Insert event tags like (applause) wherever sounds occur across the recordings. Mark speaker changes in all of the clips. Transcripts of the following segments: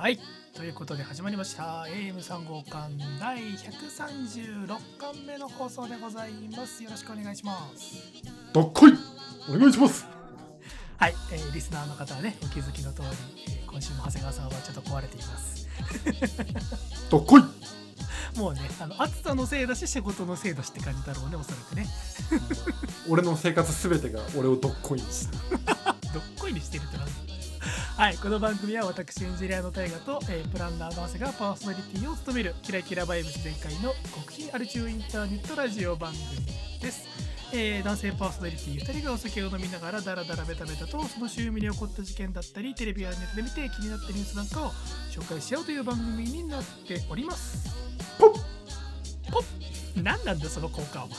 Speaker 1: はい。ということで始まりました。AM3 号館第136巻目の放送でございます。よろしくお願いします。
Speaker 2: どっこいお願いします (laughs)
Speaker 1: はい。えーリスナーの方はね、お気づきの通り、えー今週も長谷川さんはちょっと壊れています。(laughs)
Speaker 2: どっこい (laughs)
Speaker 1: もうね、あの暑さのせいだし、仕事のせいだしって感じだろうね、おそらくね。
Speaker 2: 俺の生活すべてが俺をどっこいにして
Speaker 1: どっこいにしてるってなんだはい、この番組は私エンジニアの大河と、えープランナーの長谷がパーソナリティを務めるキラキラバイブス全開の国賓アルチューインターネットラジオ番組です、えー男性パーソナリティ2人がお酒を飲みながらダラダラベタベタとその週に起こった事件だったりテレビやネットで見て気になったニュースなんかを紹介しようという番組になっております。
Speaker 2: ポッ。
Speaker 1: ポッ何なんだその効果は (laughs)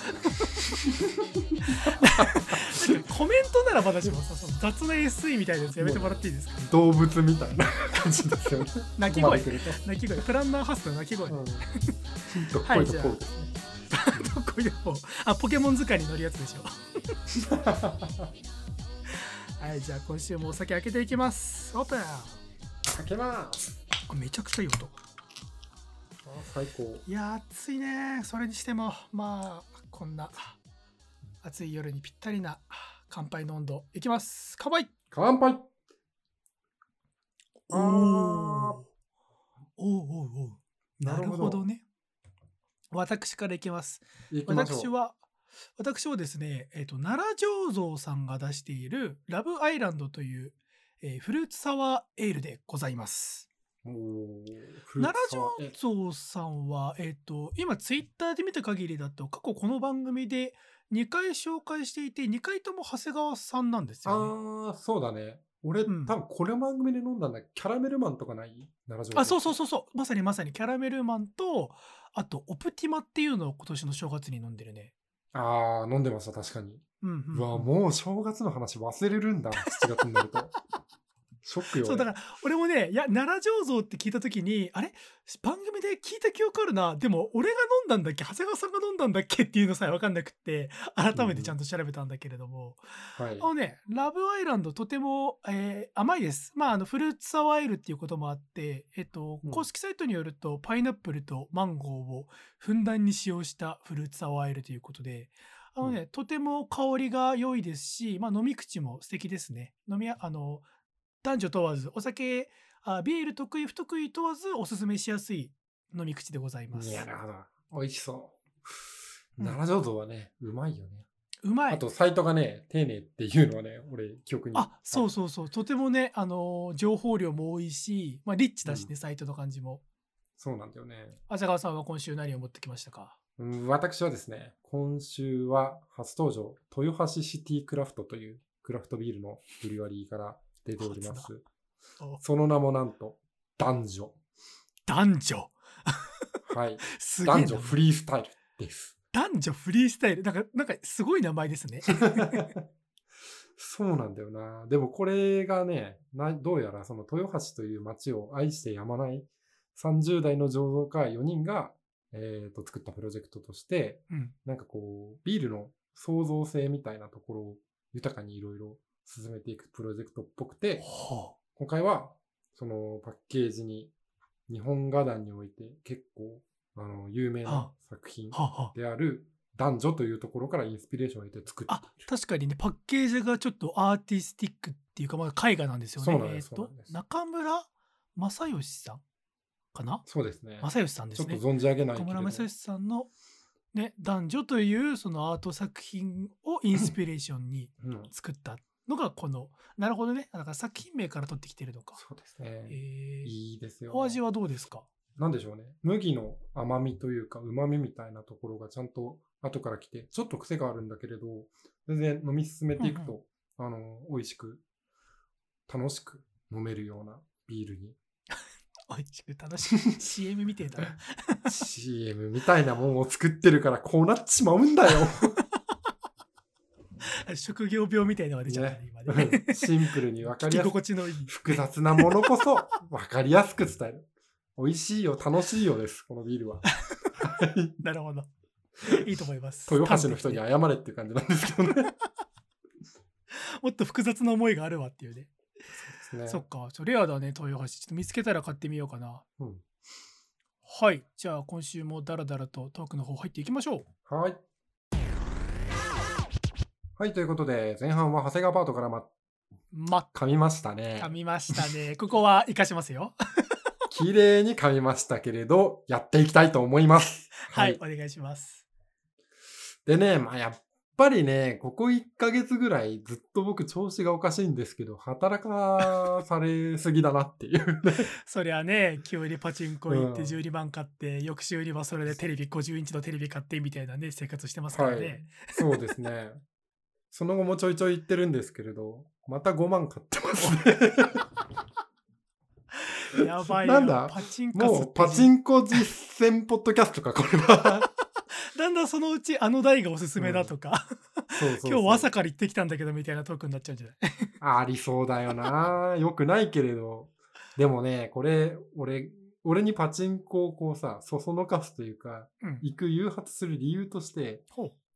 Speaker 1: コメントならまだしもさその雑な SE みたいなやつやめてもらっていいですか？
Speaker 2: 動物みたいな感じですよね。(laughs)
Speaker 1: 鳴き声。鳴き声。プランナーハウスの鳴き声、
Speaker 2: うん。どっこいとこうですね、(laughs)
Speaker 1: どこでもあポケモン図鑑に乗るやつでしょ。はいじゃあ今週もお酒開けていきます。オープン。
Speaker 2: 開けます。
Speaker 1: あめちゃくちゃいい音。
Speaker 2: あ最高。
Speaker 1: いやー暑いねそれにしてもまあこんな暑い夜にぴったりな乾杯の温度いきます。乾杯。
Speaker 2: 乾杯。
Speaker 1: おー。おーおーおー。なる
Speaker 2: ほど
Speaker 1: ね。私からいきます。私は私はですね、えっと奈良醸造さんが出しているラブアイランドという、えーフルーツサワーエールでございます。奈良醸造さんは、えっと今ツイッターで見た限りだと過去この番組で2回紹介していて2回とも長谷川さんなんですよね。
Speaker 2: ああそうだね。俺、
Speaker 1: うん。
Speaker 2: 多分これ番組で飲んだんだキャラメルマンとかない？奈良城
Speaker 1: あそうそうそうそう。まさにまさにキャラメルマンとあとオプティマっていうのを今年の正月に飲んでるね。
Speaker 2: ああ飲んでました確かに。
Speaker 1: うんうん
Speaker 2: わもう正月の話忘れるんだ7月になると (laughs) ショックよ。
Speaker 1: そうだから俺もねいや奈良醸造って聞いた時にあれ？番組で聞いた記憶あるな。でも俺が飲んだんだっけ？長谷川さんが飲んだんだっけっていうのさえ分かんなくって改めてちゃんと調べたんだけれども、
Speaker 2: はい。
Speaker 1: あのねラブアイランドとても、えー甘いです。まああのフルーツサワーエールっていうこともあってえっと
Speaker 2: うん。
Speaker 1: 公式サイトによると、パイナップルとマンゴーをふんだんに使用したフルーツサワーエールということであのね、とても香りが良いですし、まあ、飲み口も素敵ですね。飲みやあの男女問わずお酒あビール得意不得意問わずおすすめしやすい飲み口でございます。
Speaker 2: いやなるほど。美味しそう。
Speaker 1: うん。
Speaker 2: 奈良醸造はねうまいよね。
Speaker 1: うまい。
Speaker 2: あとサイトがね丁寧っていうのはね俺記憶に
Speaker 1: あそうそうそう。とてもね、あの情報量も多いし、まあ、リッチだしね、
Speaker 2: うん。
Speaker 1: サイトの感じも。
Speaker 2: そうなんだよね。
Speaker 1: 浅川さんは今週何を持ってきましたか？
Speaker 2: うん私はですね今週は初登場豊橋シティクラフトというクラフトビールのブリュワリーから出ております。
Speaker 1: お
Speaker 2: その名もなんと男女。
Speaker 1: 男女。
Speaker 2: はい。男女フリースタイルです。
Speaker 1: 男女フリースタイル。なんかなんかすごい名前ですね。
Speaker 2: そうなんだよな。でもこれがね、などうやらその豊橋という町を愛してやまない30代の醸造家4人が、えーと作ったプロジェクトとして、
Speaker 1: うん、
Speaker 2: なんかこう、ビールの創造性みたいなところを豊かにいろいろ進めていくプロジェクトっぽくて、
Speaker 1: ほ
Speaker 2: 今回はそのパッケージに日本画壇において結構あの有名な作品である男女というところからインスピレーションを得て作ってい
Speaker 1: あ確かにねパッケージがちょっとアーティスティックっていうか、まあ、絵画なんですよね。
Speaker 2: そうな
Speaker 1: 中村正義さんかな？
Speaker 2: そうですね。
Speaker 1: 正義さんですね。
Speaker 2: ちょっと存じ上げないけ
Speaker 1: 中村正義さんの、ね、男女というそのアート作品をインスピレーションに
Speaker 2: うん、
Speaker 1: 作ったのがこのなるほどねだから作品名から取ってきてるのか。
Speaker 2: そうですね。
Speaker 1: えー
Speaker 2: いいですよ。
Speaker 1: お味はどうですか？
Speaker 2: なんでしょうね。麦の甘みというか、旨みみたいなところがちゃんと後から来て、ちょっと癖があるんだけれど、全然飲み進めていくと、あの、美味しく、楽しく飲めるようなビールに、(laughs)
Speaker 1: 美味しく楽しい CM みてえだな。(laughs)
Speaker 2: CM みたいなもんを作ってるからこうなっちまうんだよ。(laughs)
Speaker 1: 職業病みたいなのが出ちゃったね今ね。
Speaker 2: うんシンプルに分かりやすく
Speaker 1: 心地のいい。
Speaker 2: 複雑なものこそ分かりやすく伝える。美味しいよ、楽しいよです、このビールは。は (laughs) い
Speaker 1: なるほど。いいと思います。
Speaker 2: 豊橋の人に謝れっていう感じなんですけどね。(laughs)
Speaker 1: もっと複雑な思いがあるわっていうね。
Speaker 2: ですね。
Speaker 1: そっか、ちょレアだね、豊橋。ちょっと見つけたら買ってみようかな。
Speaker 2: うん
Speaker 1: はい。じゃあ、今週もダラダラとトークの方入っていきましょう。
Speaker 2: はい。はい、ということで、前半は長谷川パートからま、
Speaker 1: ま、
Speaker 2: 噛みましたね
Speaker 1: 噛。みましたね。(laughs) ここは活かしますよ。(laughs)
Speaker 2: 綺麗に噛みましたけれど、やっていきたいと思います。(laughs)
Speaker 1: はい、お願いします。
Speaker 2: でね、まあ、やっぱりね、ここ1ヶ月ぐらいずっと僕調子がおかしいんですけど、働かされすぎだなっていうね。
Speaker 1: そりゃね、急にパチンコ行って
Speaker 2: うん
Speaker 1: 12万買って、翌週にはそれでテレビ50インチのテレビ買ってみたいなね、生活してますからね。
Speaker 2: はいそうですね。その後もちょいちょい言ってるんですけれど、また5万買ってますね。(laughs)
Speaker 1: やばいよ。
Speaker 2: なんだ？
Speaker 1: パチンカスって
Speaker 2: もうパチンコ実践ポッドキャストか、これは。(laughs)
Speaker 1: だんだんそのうちあの台がおすすめだとか、今日朝から行ってきたんだけどみたいなトークになっちゃうんじゃない？(laughs)
Speaker 2: ありそうだよな。よくないけれど。でもね、これ、俺、俺にパチンコをこうさ、そそのかすというか、
Speaker 1: うん。
Speaker 2: 行く誘発する理由として。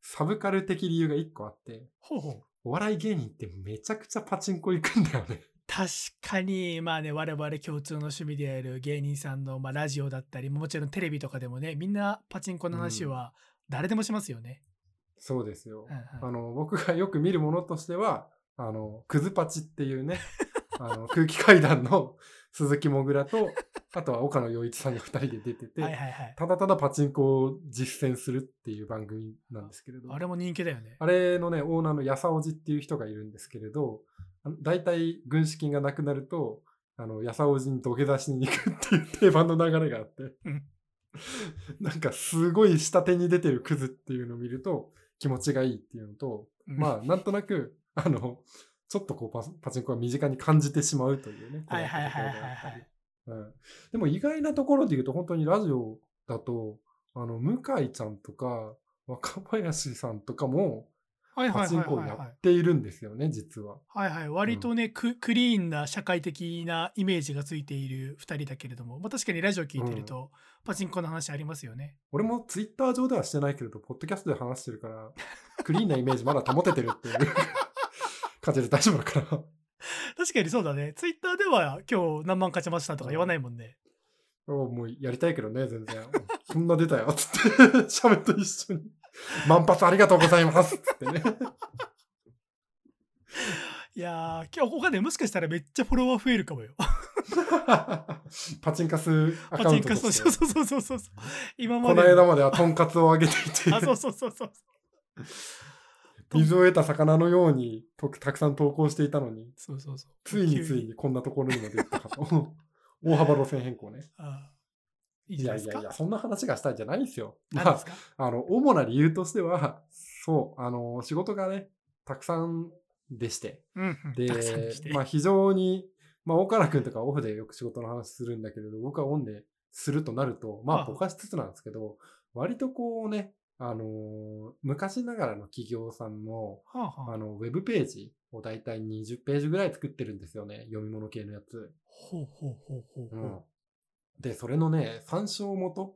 Speaker 2: サブカル的理由が1個あって、
Speaker 1: ほうほう。
Speaker 2: お笑い芸人ってめちゃくちゃパチンコ行くんだよね。
Speaker 1: 確かに、まあね、我々共通の趣味である芸人さんの、まあ、ラジオだったり、もちろんテレビとかでもね、みんなパチンコの話は誰でもしますよね。
Speaker 2: そうですよ。
Speaker 1: うんうん
Speaker 2: あの、僕がよく見るものとしては、あの、クズパチっていうね、あの、空気階段の鈴木もぐらと、(laughs) あとは岡野陽一さんが2人で出てて、
Speaker 1: はいはいはい。
Speaker 2: ただただパチンコを実践するっていう番組なんですけれど、
Speaker 1: あれも人気だよね。
Speaker 2: あれのね、オーナーのやさおじっていう人がいるんですけれど、大体軍資金がなくなると、あの、やさおじに土下座しに行くっていう定番の流れがあって、
Speaker 1: うん (laughs)
Speaker 2: なんかすごい下手に出てるクズっていうのを見ると気持ちがいいっていうのと、
Speaker 1: うん
Speaker 2: まあ、なんとなく、あの、ちょっとこうパパチンコが身近に感じてしまうというね。
Speaker 1: はいはいはいはいはい。
Speaker 2: うん。でも意外なところで言うと、本当にラジオだと、あの、向井ちゃんとか、若林さんとかも、パチンコを。やっているんですよね、実は。
Speaker 1: はいはい、割とね、ククリーンな社会的なイメージがついている2人だけれども、まあ、確かにラジオ聞いてると、パチンコの話ありますよね。
Speaker 2: 俺もツイッター上ではしてないけれど、ポッドキャストで話してるから、クリーンなイメージまだ保ててるっていう感じで大丈夫だから。(laughs)
Speaker 1: 確かにそうだね。ツイッターでは今日何万勝ちましたとか言わないもんね。
Speaker 2: おもうやりたいけどね、全然。(laughs) そんな出たよ、つって。(laughs) シャメと一緒に。万発ありがとうございます、つってね。
Speaker 1: いやー、今日他でもしかしたらめっちゃフォロワー増えるかもよ。
Speaker 2: パチンカスア
Speaker 1: パチンカス、
Speaker 2: カウントとして。
Speaker 1: そうそうそうそうそう。今まで。
Speaker 2: この間まではトンカツをあげていて、
Speaker 1: あ、そうそうそうそう。
Speaker 2: 水を得た魚のようにとたくさん投稿していたのに、
Speaker 1: そうそうそう。
Speaker 2: ついについにこんなところにまで行ったかと。(laughs) 大幅路線変更ね。
Speaker 1: い。
Speaker 2: やいやいや、そんな話がしたいんじゃないんですよ。
Speaker 1: 何ですか、
Speaker 2: あの、主な理由としては、そう、あの、仕事がね、たくさんでして、
Speaker 1: うんうん、
Speaker 2: でまあ非常に、まあ岡原くんとかオフでよく仕事の話するんだけれど、僕はオンでするとなると、ま
Speaker 1: ああ
Speaker 2: あぼかしつつなんですけど、割とこうね、あのー昔ながらの企業さんの、
Speaker 1: はあはあ、
Speaker 2: あの、ウェブページをだいたい20ページぐらい作ってるんですよね。読み物系のやつ。
Speaker 1: ほうほうほうほう。う
Speaker 2: ん。で、それのね、参照元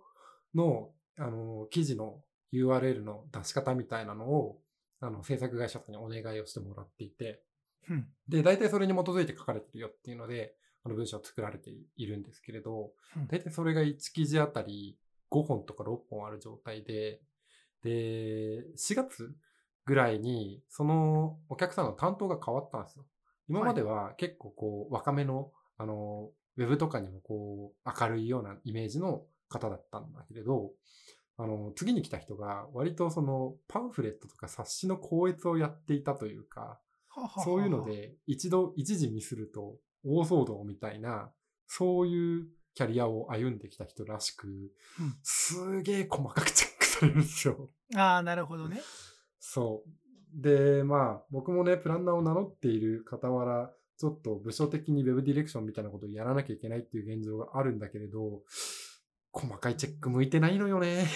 Speaker 2: の、あの、記事の URL の出し方みたいなのを、あの、制作会社さんにお願いをしてもらっていて、
Speaker 1: うん
Speaker 2: で、大体それに基づいて書かれてるよっていうので、あの文章を作られているんですけれど、
Speaker 1: うん
Speaker 2: 大体それが1記事あたり5本とか6本ある状態で、で、4月ぐらいに、そのお客さんの担当が変わったんですよ。今までは結構こう、若めの、あの、ウェブとかにもこう、明るいようなイメージの方だったんだけれど、あの、次に来た人が割とそのパンフレットとか冊子の校閲をやっていたというか、そういうの、で一度、一時ミスると大騒動みたいな、そういうキャリアを歩んできた人らしく、
Speaker 1: うん。
Speaker 2: すげえ細かくチェックされるんですよ。
Speaker 1: ああ、なるほどね。
Speaker 2: そう。で、まあ、僕もね、プランナーを名乗っている傍ら、ちょっと部署的にウェブディレクションみたいなことをやらなきゃいけないっていう現状があるんだけれど、細かいチェック向いてないのよね。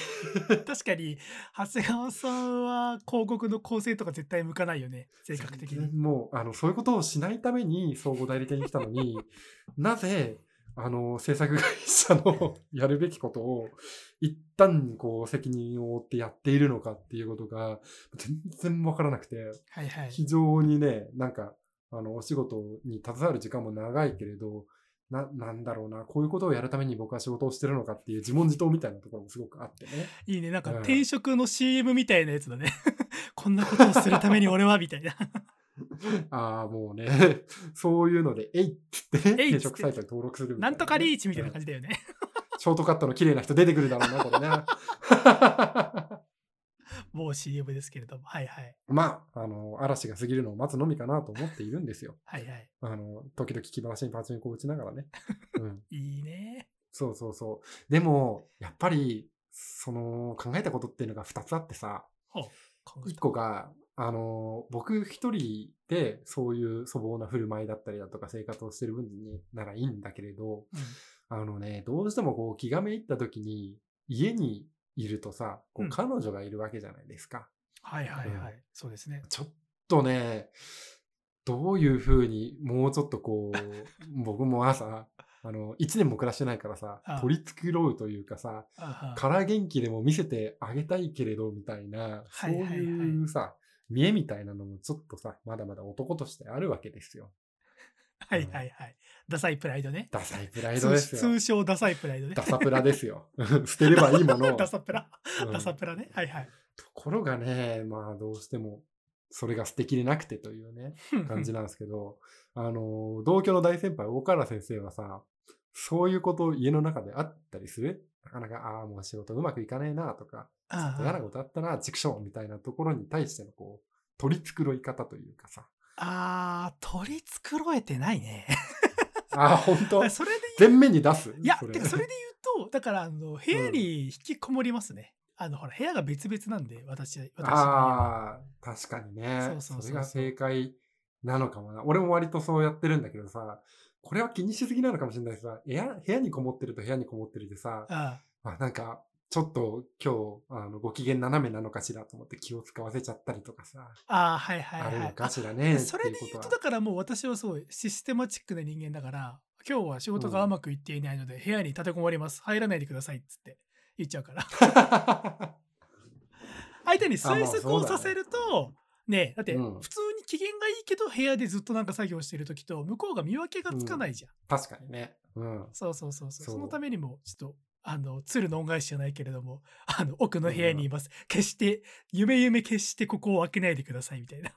Speaker 1: 確かに、長谷川さんは広告の構成とか絶対向かないよね。性格的に。
Speaker 2: もう、あの、そういうことをしないために総合代理店に来たのに、なぜ、あの、制作会社の (laughs) やるべきことを、一旦、こう、責任を負ってやっているのかっていうことが、全然わからなくて、
Speaker 1: はいはい。
Speaker 2: 非常にね、なんか、あの、お仕事に携わる時間も長いけれど、な、なんだろうな、こういうことをやるために僕は仕事をしてるのかっていう自問自答みたいなところもすごくあってね。
Speaker 1: いいねなんか
Speaker 2: うん
Speaker 1: 転職の CM みたいなやつだね (laughs) こんなことをするために俺はみたいな (laughs)
Speaker 2: ああ、もうね、(laughs) そういうので、えいっつってね、
Speaker 1: えいっつって
Speaker 2: 転職サイトに登録するみたいな
Speaker 1: んとかリーチみたいな感
Speaker 2: じ。
Speaker 1: じだよね
Speaker 2: ショートカットの綺麗な人出てくるだろうな、これね。(laughs)
Speaker 1: 某 CM ですけれどもはいはい
Speaker 2: まあ、あの、嵐が過ぎるのを待つのみかなと思っているんですよ。
Speaker 1: はいはい
Speaker 2: あの、時々気晴らしにパチンコを打ちながらね。うん。
Speaker 1: いいね
Speaker 2: そうそうそう。でも、やっぱり、その、考えたことっていうのが2つあってさ、
Speaker 1: ほう考え
Speaker 2: 1
Speaker 1: た
Speaker 2: 個が、あの、僕一人でそういう粗暴な振る舞いだったりだとか生活をしてる分にならいいんだけれど、
Speaker 1: うん。
Speaker 2: あのね、どうしてもこう気がめいった時に、家にいるとさ、こ
Speaker 1: う
Speaker 2: うん。彼女がいるわけじゃないですか。
Speaker 1: はいはいはい、
Speaker 2: うん。
Speaker 1: そうですね。
Speaker 2: ちょっとね、どういうふうにもうちょっとこう、僕も朝、あの、一年も暮らしてないからさ取り繕うというかさ、から元気でも見せてあげたいけれど、みたいな、
Speaker 1: は
Speaker 2: そう
Speaker 1: い
Speaker 2: うさ、見栄みたいなのもちょっとさ、まだまだ男としてあるわけですよ。
Speaker 1: はいはいはい。ダサいプライドね。
Speaker 2: ダサいプライドですよ。
Speaker 1: 通通称ダサいプライドね。
Speaker 2: ダサプラですよ。(laughs) 捨てればいいものを。(laughs)
Speaker 1: ダサプラ。
Speaker 2: うん。
Speaker 1: ダサプラね。はいはい。
Speaker 2: ところがね、まあどうしても、それが素敵でなくてというね、感じなんですけど、あの、同居の大先輩、大河原先生はさ、そういうこと家の中であったりするなかなか、ああ、もう仕事うまくいかねえなとか、ちょっと嫌なことあったな、畜生みたいなところに対してのこう、取り繕い方というかさ。
Speaker 1: あー取り繕えてないね。(laughs)
Speaker 2: ああ、本当？(laughs)
Speaker 1: それで
Speaker 2: 全面に出す？
Speaker 1: いや
Speaker 2: それ。
Speaker 1: それで言うとだからあの部屋に引きこもりますね、あのほら部屋が別々なんで私私
Speaker 2: ああ、確かにね。
Speaker 1: そうそうそうそう。
Speaker 2: れが正解なのかもな。俺も割とそうやってるんだけどさ、これは気にしすぎなのかもしれないしさ、部屋部屋にこもってると部屋にこもってるでさ、
Speaker 1: あ
Speaker 2: あ。なんか、ちょっと今日、あの、ご機嫌斜めなのかしらと思って気を使わせちゃったりとかさ、
Speaker 1: あーはいはい
Speaker 2: あるの
Speaker 1: はい
Speaker 2: かしらね。
Speaker 1: それで言うとだからもう私はすごいシステマチックな人間だから今日は仕事がうまくいっていないので部屋に立てこもります。入らないでくださいっつって言っちゃうから。
Speaker 2: ら。(laughs)
Speaker 1: 相手に推測をさせるとねだって
Speaker 2: うん。
Speaker 1: 普通に機嫌がいいけど部屋でずっとなんか作業してる時と向こうが見分けがつかないじゃん、
Speaker 2: 確かにね。うん。
Speaker 1: そうそうそうそう。
Speaker 2: そう。
Speaker 1: そのためにもちょっとあの鶴の恩返しじゃないけれどもあの奥の部屋にいます、決して夢夢決してここを開けないでくださいみたいな。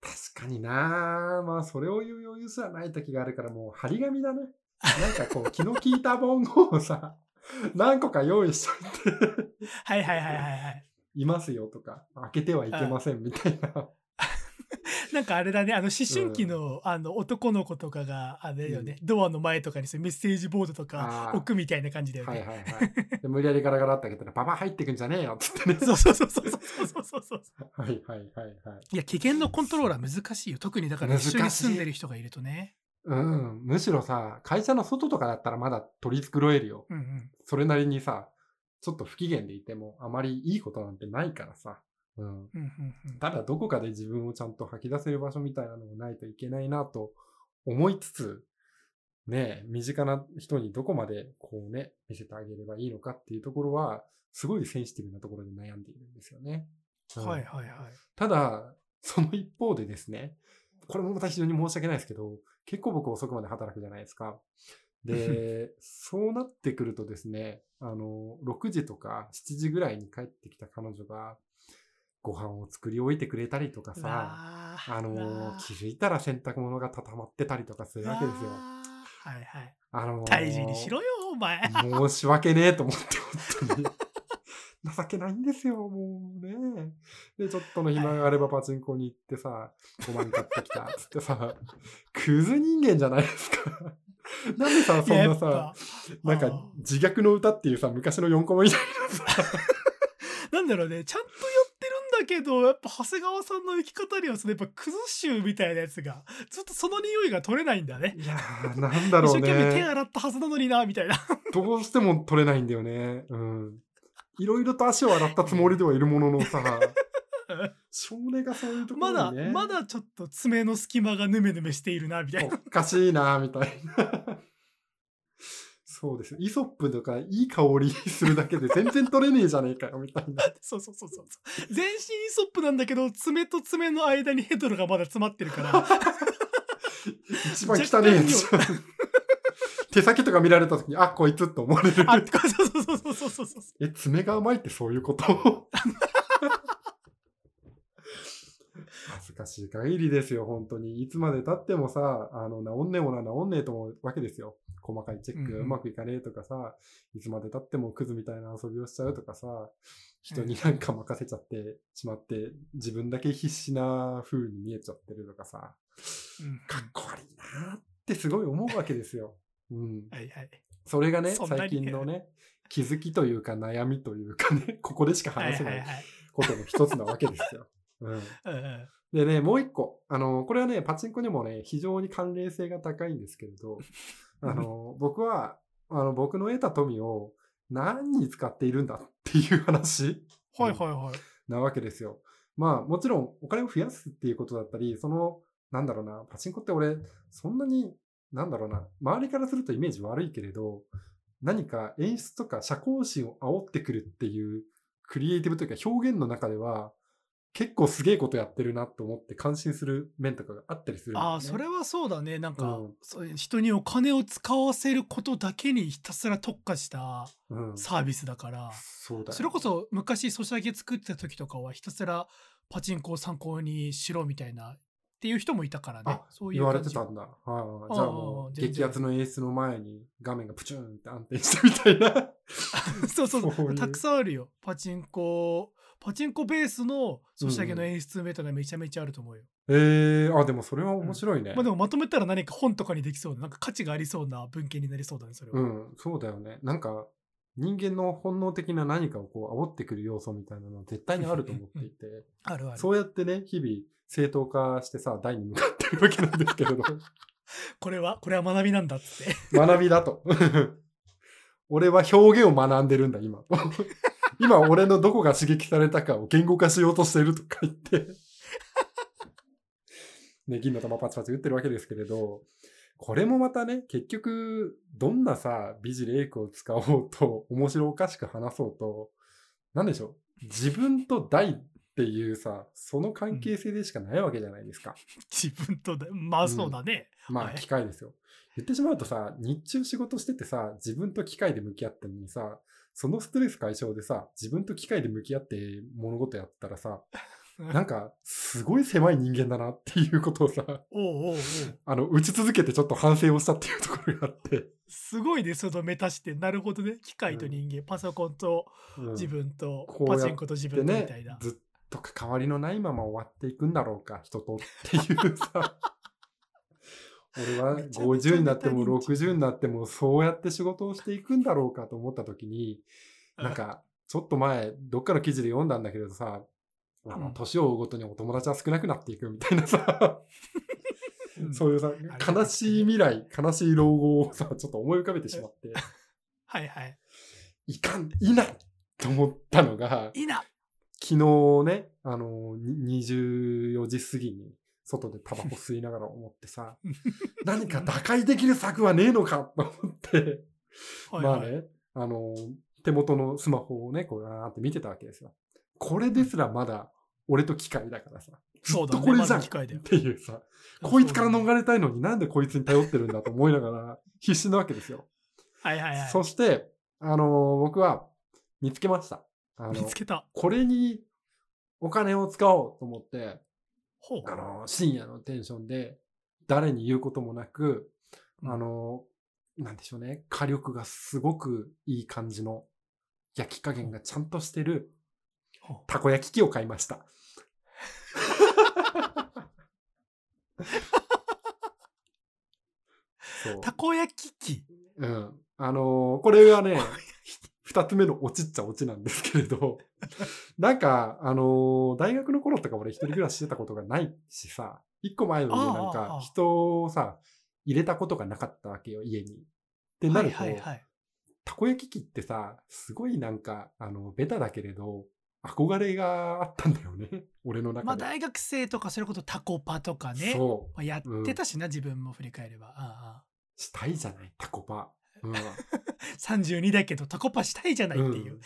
Speaker 2: 確かにな。まあそれを言う余裕すらない時があるからもう張り紙だね。なんかこう気の利いた文言をさ、何個か用意しといて、(laughs)
Speaker 1: はいはいはいはいはい
Speaker 2: いますよとか、開けてはいけませんみたいな。
Speaker 1: なんかあれだね、あの思春期の,、あの男の子とかが、あれだよね、ドアの前とかにそうメッセージボードとか置くみたいな感じだよね。
Speaker 2: はいはいはい。で無理やりガラガラって開けたら、パパ入ってくんじゃねえよっつってね。
Speaker 1: そうそうそうそうそうそうそうそう。
Speaker 2: はいはいはいはい。
Speaker 1: いや、危険のコントローラー難しいよ。特にだから一緒に住んでる人がいるとね。
Speaker 2: うん。むしろさ、会社の外とかだったらまだ取り繕えるよ。
Speaker 1: うんうん。
Speaker 2: それなりにさ、ちょっと不機嫌でいても、あまりいいことなんてないからさ。
Speaker 1: うん。
Speaker 2: ただどこかで自分をちゃんと吐き出せる場所みたいなのもないといけないなと思いつつ、ねえ、身近な人にどこまでこうね、見せてあげればいいのかっていうところは、すごいセンシティブなところで悩んでいるんですよね。うん
Speaker 1: はいはいはい。
Speaker 2: ただ、その一方でですね、これもまた非常に申し訳ないですけど、結構僕遅くまで働くじゃないですか。で、(laughs) そうなってくるとですね、あの、6時とか7時ぐらいに帰ってきた彼女が、ご飯を作り置いてくれたりとか
Speaker 1: う
Speaker 2: さ、あの気づいたら洗濯物が畳まってたりとかするわけですよ。
Speaker 1: はいはい。
Speaker 2: あの
Speaker 1: 大事にしろよ、お前。
Speaker 2: 申し訳ねえと思って、本当に。情けないんですよ、もうね。で、ちょっとの暇があればパチンコに行ってさ、5万買ってきた、つってさ、クズ人間じゃないですか。(laughs) なんでさ、そんなさなんか自虐の歌っていうさ、昔の4コマみたいなさ、(laughs)
Speaker 1: なんだろうね、ちゃんとやってるんだけど、やっぱ長谷川さんの生き方にはそのやっぱクズ臭みたいなやつが、ずっとその匂いが取れないんだね。
Speaker 2: いやー、なんだろう
Speaker 1: 一生懸命手
Speaker 2: ね。
Speaker 1: 洗ったはずなのにな、みたいな。
Speaker 2: どうしても取れないんだよね。うん。いろいろと足を洗ったつもりではいるもののさ、(laughs) 少年がそういうとこ
Speaker 1: まだ、
Speaker 2: ろにね。
Speaker 1: まだちょっと爪の隙間がヌメヌメしているな、みたいな。
Speaker 2: おかしいな、みたいな。そうです。イソップとかいい香りするだけで全然取れねえじゃねえかよ、みたいな。(laughs)
Speaker 1: そうそうそうそうそう。全身イソップなんだけど、爪と爪の間にヘドロがまだ詰まってるから。(laughs)
Speaker 2: 一番汚ねえやつ。手先とか見られた時に、あ、こいつって思われる。
Speaker 1: あ、そうそうそうそうそうそうそう。
Speaker 2: え、爪が甘いってそういうこと？(laughs) 恥ずかしい限りですよ、本当に。いつまで経ってもさ、あの、治んねえものは治んねえと思うわけですよ。細かいチェック
Speaker 1: う
Speaker 2: まくいかねえとかさ、いつまで経ってもクズみたいな遊びをしちゃうとかさ、人になんか任せちゃってしまって、自分だけ必死な風に見えちゃってるとかさ、
Speaker 1: うん
Speaker 2: かっこ悪いなってすごい思うわけですよ。うん。
Speaker 1: はいはい。
Speaker 2: それがね、最近のね、気づきというか悩みというかね、(laughs) ここでしか
Speaker 1: はい
Speaker 2: 話せない。ことの一つなわけですよ。(laughs) うんでね、もう一個。あの、これはね、パチンコにもね、非常に関連性が高いんですけれど、あの、僕は、あの、僕の得た富を何に使っているんだっていう話
Speaker 1: はいはいはい。
Speaker 2: なわけですよ。まあ、もちろんお金を増やすっていうことだったり、その、なんだろうな、パチンコって俺、そんなに、なんだろうな、周りからするとイメージ悪いけれど、何か演出とか社交心を煽ってくるっていうクリエイティブというか表現の中では、結構すげえことやってるなと思って感心する面とかがあったりするね、
Speaker 1: ああ、それはそうだね。なんか、
Speaker 2: うん。
Speaker 1: そういう人にお金を使わせることだけにひたすら特化した
Speaker 2: うん、
Speaker 1: サービスだから、
Speaker 2: そうだよ
Speaker 1: それこそ昔ソシャゲ作ってた時とかはひたすらパチンコを参考にしろみたいなっていう人もいたからね
Speaker 2: あ。
Speaker 1: そういう
Speaker 2: 言われてたんだ。はいじゃあもう、激アツの演出の前に画面がプチューンって安定したみたいな。(laughs)
Speaker 1: そうそうそうたくさんあるよ。パチンコ、パチンコベースのソシャゲの演出メタがめちゃめちゃあると思うよ。
Speaker 2: えー、あ、でもそれは面白いね。
Speaker 1: まあでもまとめたら何か本とかにできそうな、なんか価値がありそうな文献になりそうだね、それは。
Speaker 2: うん、そうだよね。なんか、人間の本能的な何かをこう煽ってくる要素みたいなのは絶対にあると思っていて、(laughs)
Speaker 1: あるある。
Speaker 2: そうやってね、日々正当化してさ、台に向かってるわけなんですけれど、(laughs)
Speaker 1: これは、これは学びなんだっつって。(laughs)
Speaker 2: 学びだと。俺は表現を学んでるんだ、今。今、俺のどこが刺激されたかを言語化しようとしてるとか言って、ね、銀の玉パチパチ打ってるわけですけれど、これもまたね、結局、どんなさ、美辞麗句を使おうと、(laughs) 面白おかしく話そうと、なんでしょう、自分と大っていうさ、その関係性でしかないわけじゃないですか。(laughs)
Speaker 1: 自分とだ、まあそうだね。
Speaker 2: まあ、
Speaker 1: はい
Speaker 2: 機械ですよ。言ってしまうとさ、日中仕事しててさ、自分と機械で向き合ってるのにさ、そのストレス解消でさ、自分と機械で向き合って物事やったらさ、(laughs) なんか、すごい狭い人間だなっていうことをさ、
Speaker 1: おうおう
Speaker 2: あの、打ち続けてちょっと反省をしたっていうところがあって、
Speaker 1: すごいね、そのメタ視点。なるほどね。機械と人間、パソコンと
Speaker 2: うん。
Speaker 1: 自分と、
Speaker 2: こうやって
Speaker 1: パチンコと自
Speaker 2: で
Speaker 1: 分とみ
Speaker 2: ね
Speaker 1: たいな。、
Speaker 2: ずっと関わりのないまま終わっていくんだろうか、人とっていうさ、(laughs) 俺は
Speaker 1: めちゃめちゃ
Speaker 2: 50になっても
Speaker 1: メタ認知
Speaker 2: 60になってもそうやって仕事をしていくんだろうかと思った時に、なんか、ちょっと前、どっかの記事で読んだんだけどさ、あの
Speaker 1: うん。
Speaker 2: 年を追うごとにお友達は少なくなっていくみたいなさ、
Speaker 1: うん。(laughs)
Speaker 2: そういうさ、
Speaker 1: れ
Speaker 2: 悲しい未来、悲しい老後をさ、ちょっと思い浮かべてしまって、(laughs)
Speaker 1: はいはい。
Speaker 2: いかん、いないと思ったのが、
Speaker 1: いいな。
Speaker 2: 昨日ね、あの、に24時過ぎに外でタバコ吸いながら思ってさ、(laughs) 何か打開できる策はねえのかと思って。まあね、あの、手元のスマホをね、こう、あーって見てたわけですよ。これですらまだ俺と機械だからさ、
Speaker 1: そうだね
Speaker 2: とこれじゃんっ
Speaker 1: まだ機械だよ
Speaker 2: ていうさ、こいつから逃れたいのになんでこいつに頼ってるんだと思いながら必死なわけですよ。
Speaker 1: はいはいはい。
Speaker 2: そして、あの僕は見つけました。あの
Speaker 1: 見つけた。
Speaker 2: これにお金を使おうと思って。あの、深夜のテンションで、誰に言うこともなく、
Speaker 1: うん
Speaker 2: あの、なんでしょうね、火力がすごくいい感じの、焼き加減がちゃんとしてる、(laughs) たこ焼き器を買いました。(laughs)
Speaker 1: たこ焼き器？
Speaker 2: うん。あのーこれはね、(laughs) 二つ目のオチっちゃオチなんですけれど、なんか、あのー大学の頃とか俺一人暮らししてたことがないしさ、一個前の家なんか
Speaker 1: あ
Speaker 2: 人をさ、入れたことがなかったわけよ、家に。ってなると、
Speaker 1: はいはいはい。
Speaker 2: たこ焼き器ってさ、すごいなんか、あの、ベタだけれど、憧れがあったんだよね、(laughs) 俺の
Speaker 1: ま
Speaker 2: 中で。
Speaker 1: あ大学生とかそれこそタコパとかね。
Speaker 2: そう。
Speaker 1: まあ、やってたしな、自分も振り返れば。あ
Speaker 2: したいじゃない、タコパ。
Speaker 1: あ
Speaker 2: うん。(laughs)
Speaker 1: 32だけどタコパしたいじゃないっていう、
Speaker 2: うん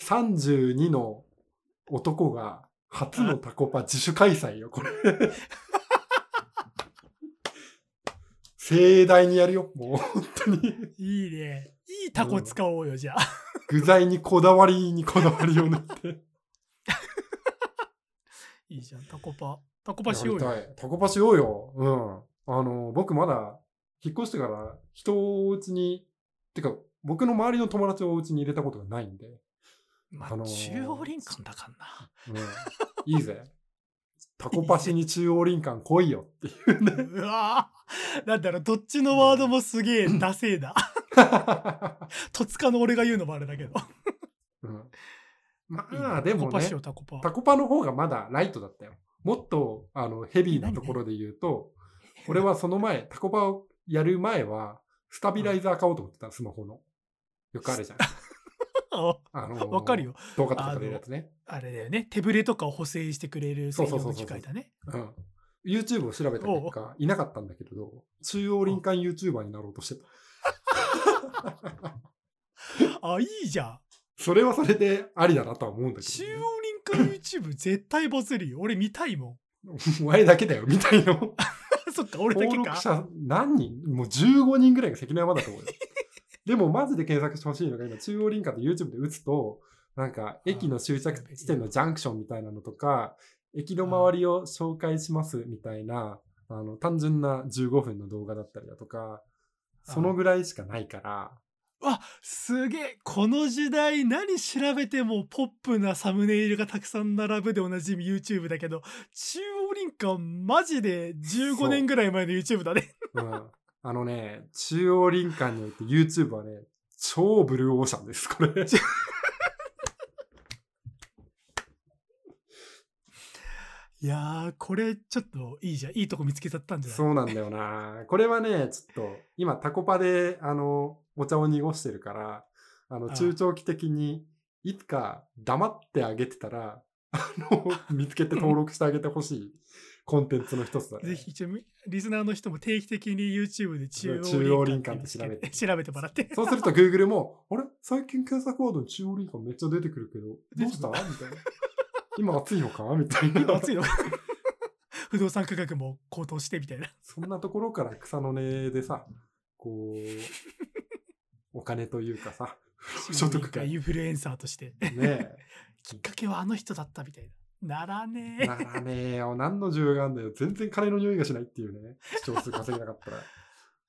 Speaker 2: 32の男が初のタコパ自主開催よ、これ。(laughs) 盛大にやるよ、もう本当に。
Speaker 1: いいねいいタコ使おうよじゃあ
Speaker 2: 具材にこだわりにこだわりを塗って。(laughs)
Speaker 1: いいじゃんタコパタコパしようよ
Speaker 2: タコパしようよ。うん。あの、僕まだ引っ越してから人をお家に、てか僕の周りの友達をお家に入れたことがないんで。
Speaker 1: まあ、
Speaker 2: あのー
Speaker 1: 中央林間だからな
Speaker 2: うん。いいぜ。(laughs) タコパしに中央林間来いよっていうね。
Speaker 1: うわーなんだろうどっちのワードもすげえダセえだ (laughs) 戸塚の俺が言うのもあれだけど
Speaker 2: うん、まあ、でもね
Speaker 1: タコタコパ
Speaker 2: タコパの方がまだライトだったよ。もっとあのヘビーなところで言うと、俺はその前、タコパをやる前は、スタビライザー買おうと思ってた、スマホの。よくあるじゃん。
Speaker 1: あ
Speaker 2: あの
Speaker 1: わかるよ
Speaker 2: 動画とか撮れるやつね。
Speaker 1: あれだよね手ぶれとかを補正してくれる専用の機械だね
Speaker 2: うん。YouTube を調べた結果、いなかったんだけれど、中央林間 YouTuber になろうとしてた。
Speaker 1: あいいじゃん
Speaker 2: それはそれでありだなとは思うんだけ
Speaker 1: 中
Speaker 2: ど、
Speaker 1: 央林間 YouTube 絶対バズるよ俺見たいもん
Speaker 2: ね。お前だけだよ、みたいな。(laughs)
Speaker 1: そっか俺だけか
Speaker 2: 登録者何人？もう15人ぐらいが関の山だと思うよ。でもマジで検索してほしいのが今中央林間って YouTube で打つとなんか駅の終着地点のジャンクションみたいなのとか駅の周りを紹介しますみたいなあの単純な15分の動画だったりだとかそのぐらいしかないから。
Speaker 1: あすげえ。この時代何調べてもポップなサムネイルがたくさん並ぶでおなじみ YouTube だけど中央林間マジで15年ぐらい前の YouTube だね。
Speaker 2: う。ん、あのね中央林間において YouTube はね超ブルーオーシャンですこれ。(laughs)
Speaker 1: いやーこれちょっといいじゃん。いいとこ見つけちゃったんじゃない？
Speaker 2: そうなんだよな。これはね、ちょっと、今、タコパで、あの、お茶を濁してるから、あの、中長期的に、いつか黙ってあげてたら、あの、(laughs) 見つけて登録してあげてほしい。コンテンツの一つだね。
Speaker 1: ぜひ一応リスナーの人も定期的に YouTube で中央林
Speaker 2: 林間って
Speaker 1: 調べて。(laughs) 調べてもらって。
Speaker 2: そうすると Google も、あれ？最近検索ワードに中央林間めっちゃ出てくるけど、どうした？みたいな。今暑いのかみたいな。
Speaker 1: 今暑いの？(laughs) 不動産価格も高騰してみたいな
Speaker 2: そんなところから草の根でさ、こう、お金というかさ、(laughs) 所得が
Speaker 1: インフルエンサーとして
Speaker 2: ね (laughs)
Speaker 1: きっかけはあの人だったみたいな。ならね
Speaker 2: え。
Speaker 1: え。
Speaker 2: ならねえよ。何の需要があるんだよ。全然金の匂いがしないっていうね。視聴数稼げなかったら。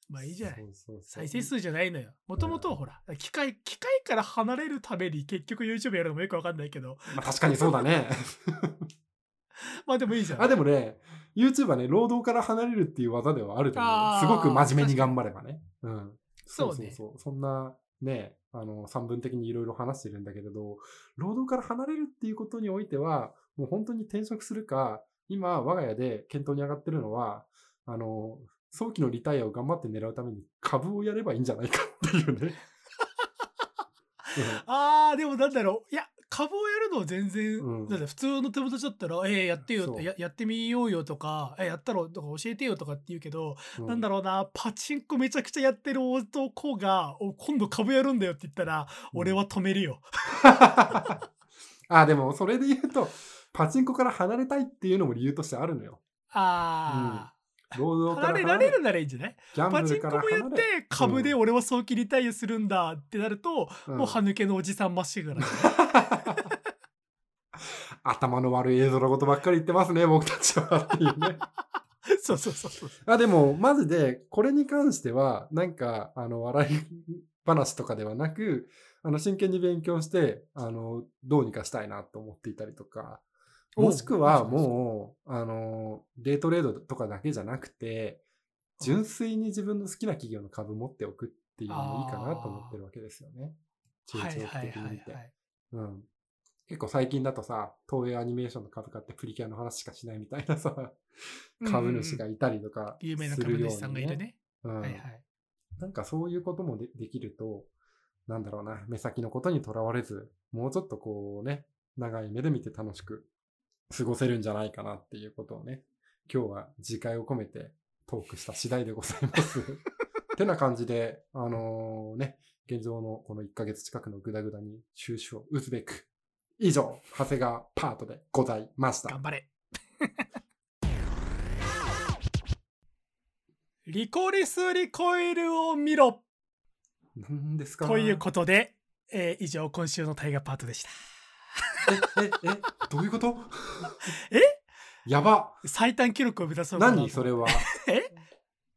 Speaker 1: まあいいじゃない。再生数じゃないのよ。もともとほら、機械、機械から離れるために結局 YouTube やるのもよくわかんないけど、
Speaker 2: まあ確かにそうだね。(laughs)
Speaker 1: まあでもいいじゃん。
Speaker 2: あ、でもね、YouTube はね、労働から離れるっていう技ではあると思う。すごく真面目に頑張ればね。うん。
Speaker 1: そうね
Speaker 2: そうそうそんな、ね、あの、三分的にいろいろ話してるんだけれど、労働から離れるっていうことにおいては、もう本当に転職するか、今、我が家で検討に上がってるのは、あの、早期のリタイアを頑張って狙うために株をやればいいんじゃないかっていうね。
Speaker 1: ああ、でもなんだろう。いや、株をやるのは全然、
Speaker 2: うん
Speaker 1: だって普通の友達だったら、えー、やってよや、やってみようよとか、えやったろとか教えてよとかって言うけど、
Speaker 2: う
Speaker 1: なんだろうな、パチンコめちゃくちゃやってる男が、お今度株やるんだよって言ったら、
Speaker 2: うん
Speaker 1: 俺は止めるよ。(laughs)
Speaker 2: あ、でも、それで言うと、パチンコから離れたいっていうのも理由としてあるのよ。
Speaker 1: ああ、
Speaker 2: 労働か
Speaker 1: 離
Speaker 2: ら離れ
Speaker 1: れられるならいいんじゃない？
Speaker 2: ギャン
Speaker 1: パ
Speaker 2: ブルから
Speaker 1: チンコもや
Speaker 2: 離れ
Speaker 1: って、株で俺は早期リタイアするんだってなると、
Speaker 2: うん
Speaker 1: もう歯抜けのおじさんまっしぐら。(laughs)
Speaker 2: 頭の悪い映像のことばっかり言ってますね、僕たちはっていうね。(laughs)
Speaker 1: そうそうそうそう。
Speaker 2: あでも、マジで、これに関しては、なんか、あの、笑い話とかではなく、あの、真剣に勉強して、あの、どうにかしたいなと思っていたりとか、もしくはもう、あの、デイトレードとかだけじゃなくて、純粋に自分の好きな企業の株持っておくっていうのもいいかなと思ってるわけですよね。中長期的に見て。うん。結構最近だとさ、東映アニメーションの株価ってプリキュアの話しかしないみたいなさ、株主がいたりとか
Speaker 1: 有名な
Speaker 2: するように
Speaker 1: 株主さんがいるね。
Speaker 2: うん
Speaker 1: はいはい。
Speaker 2: なんかそういうこともでできると、なんだろうな、目先のことにとらわれず、もうちょっとこうね、長い目で見て楽しく過ごせるんじゃないかなっていうことをね、今日は次回を込めてトークした次第でございます。(laughs) てな感じで、あのね、現状のこの1ヶ月近くのグダグダに終止を打つべく、以上、長谷川パートでございました。
Speaker 1: 頑張れ。(laughs) リコリスリコイルを見ろ
Speaker 2: 何ですか？
Speaker 1: ということで、えー以上今週のタイガーパートでした。
Speaker 2: え、え、え、どういうこと？(laughs)
Speaker 1: え？
Speaker 2: やば。
Speaker 1: 最短記録を目指そう
Speaker 2: 何それは？(laughs)
Speaker 1: え？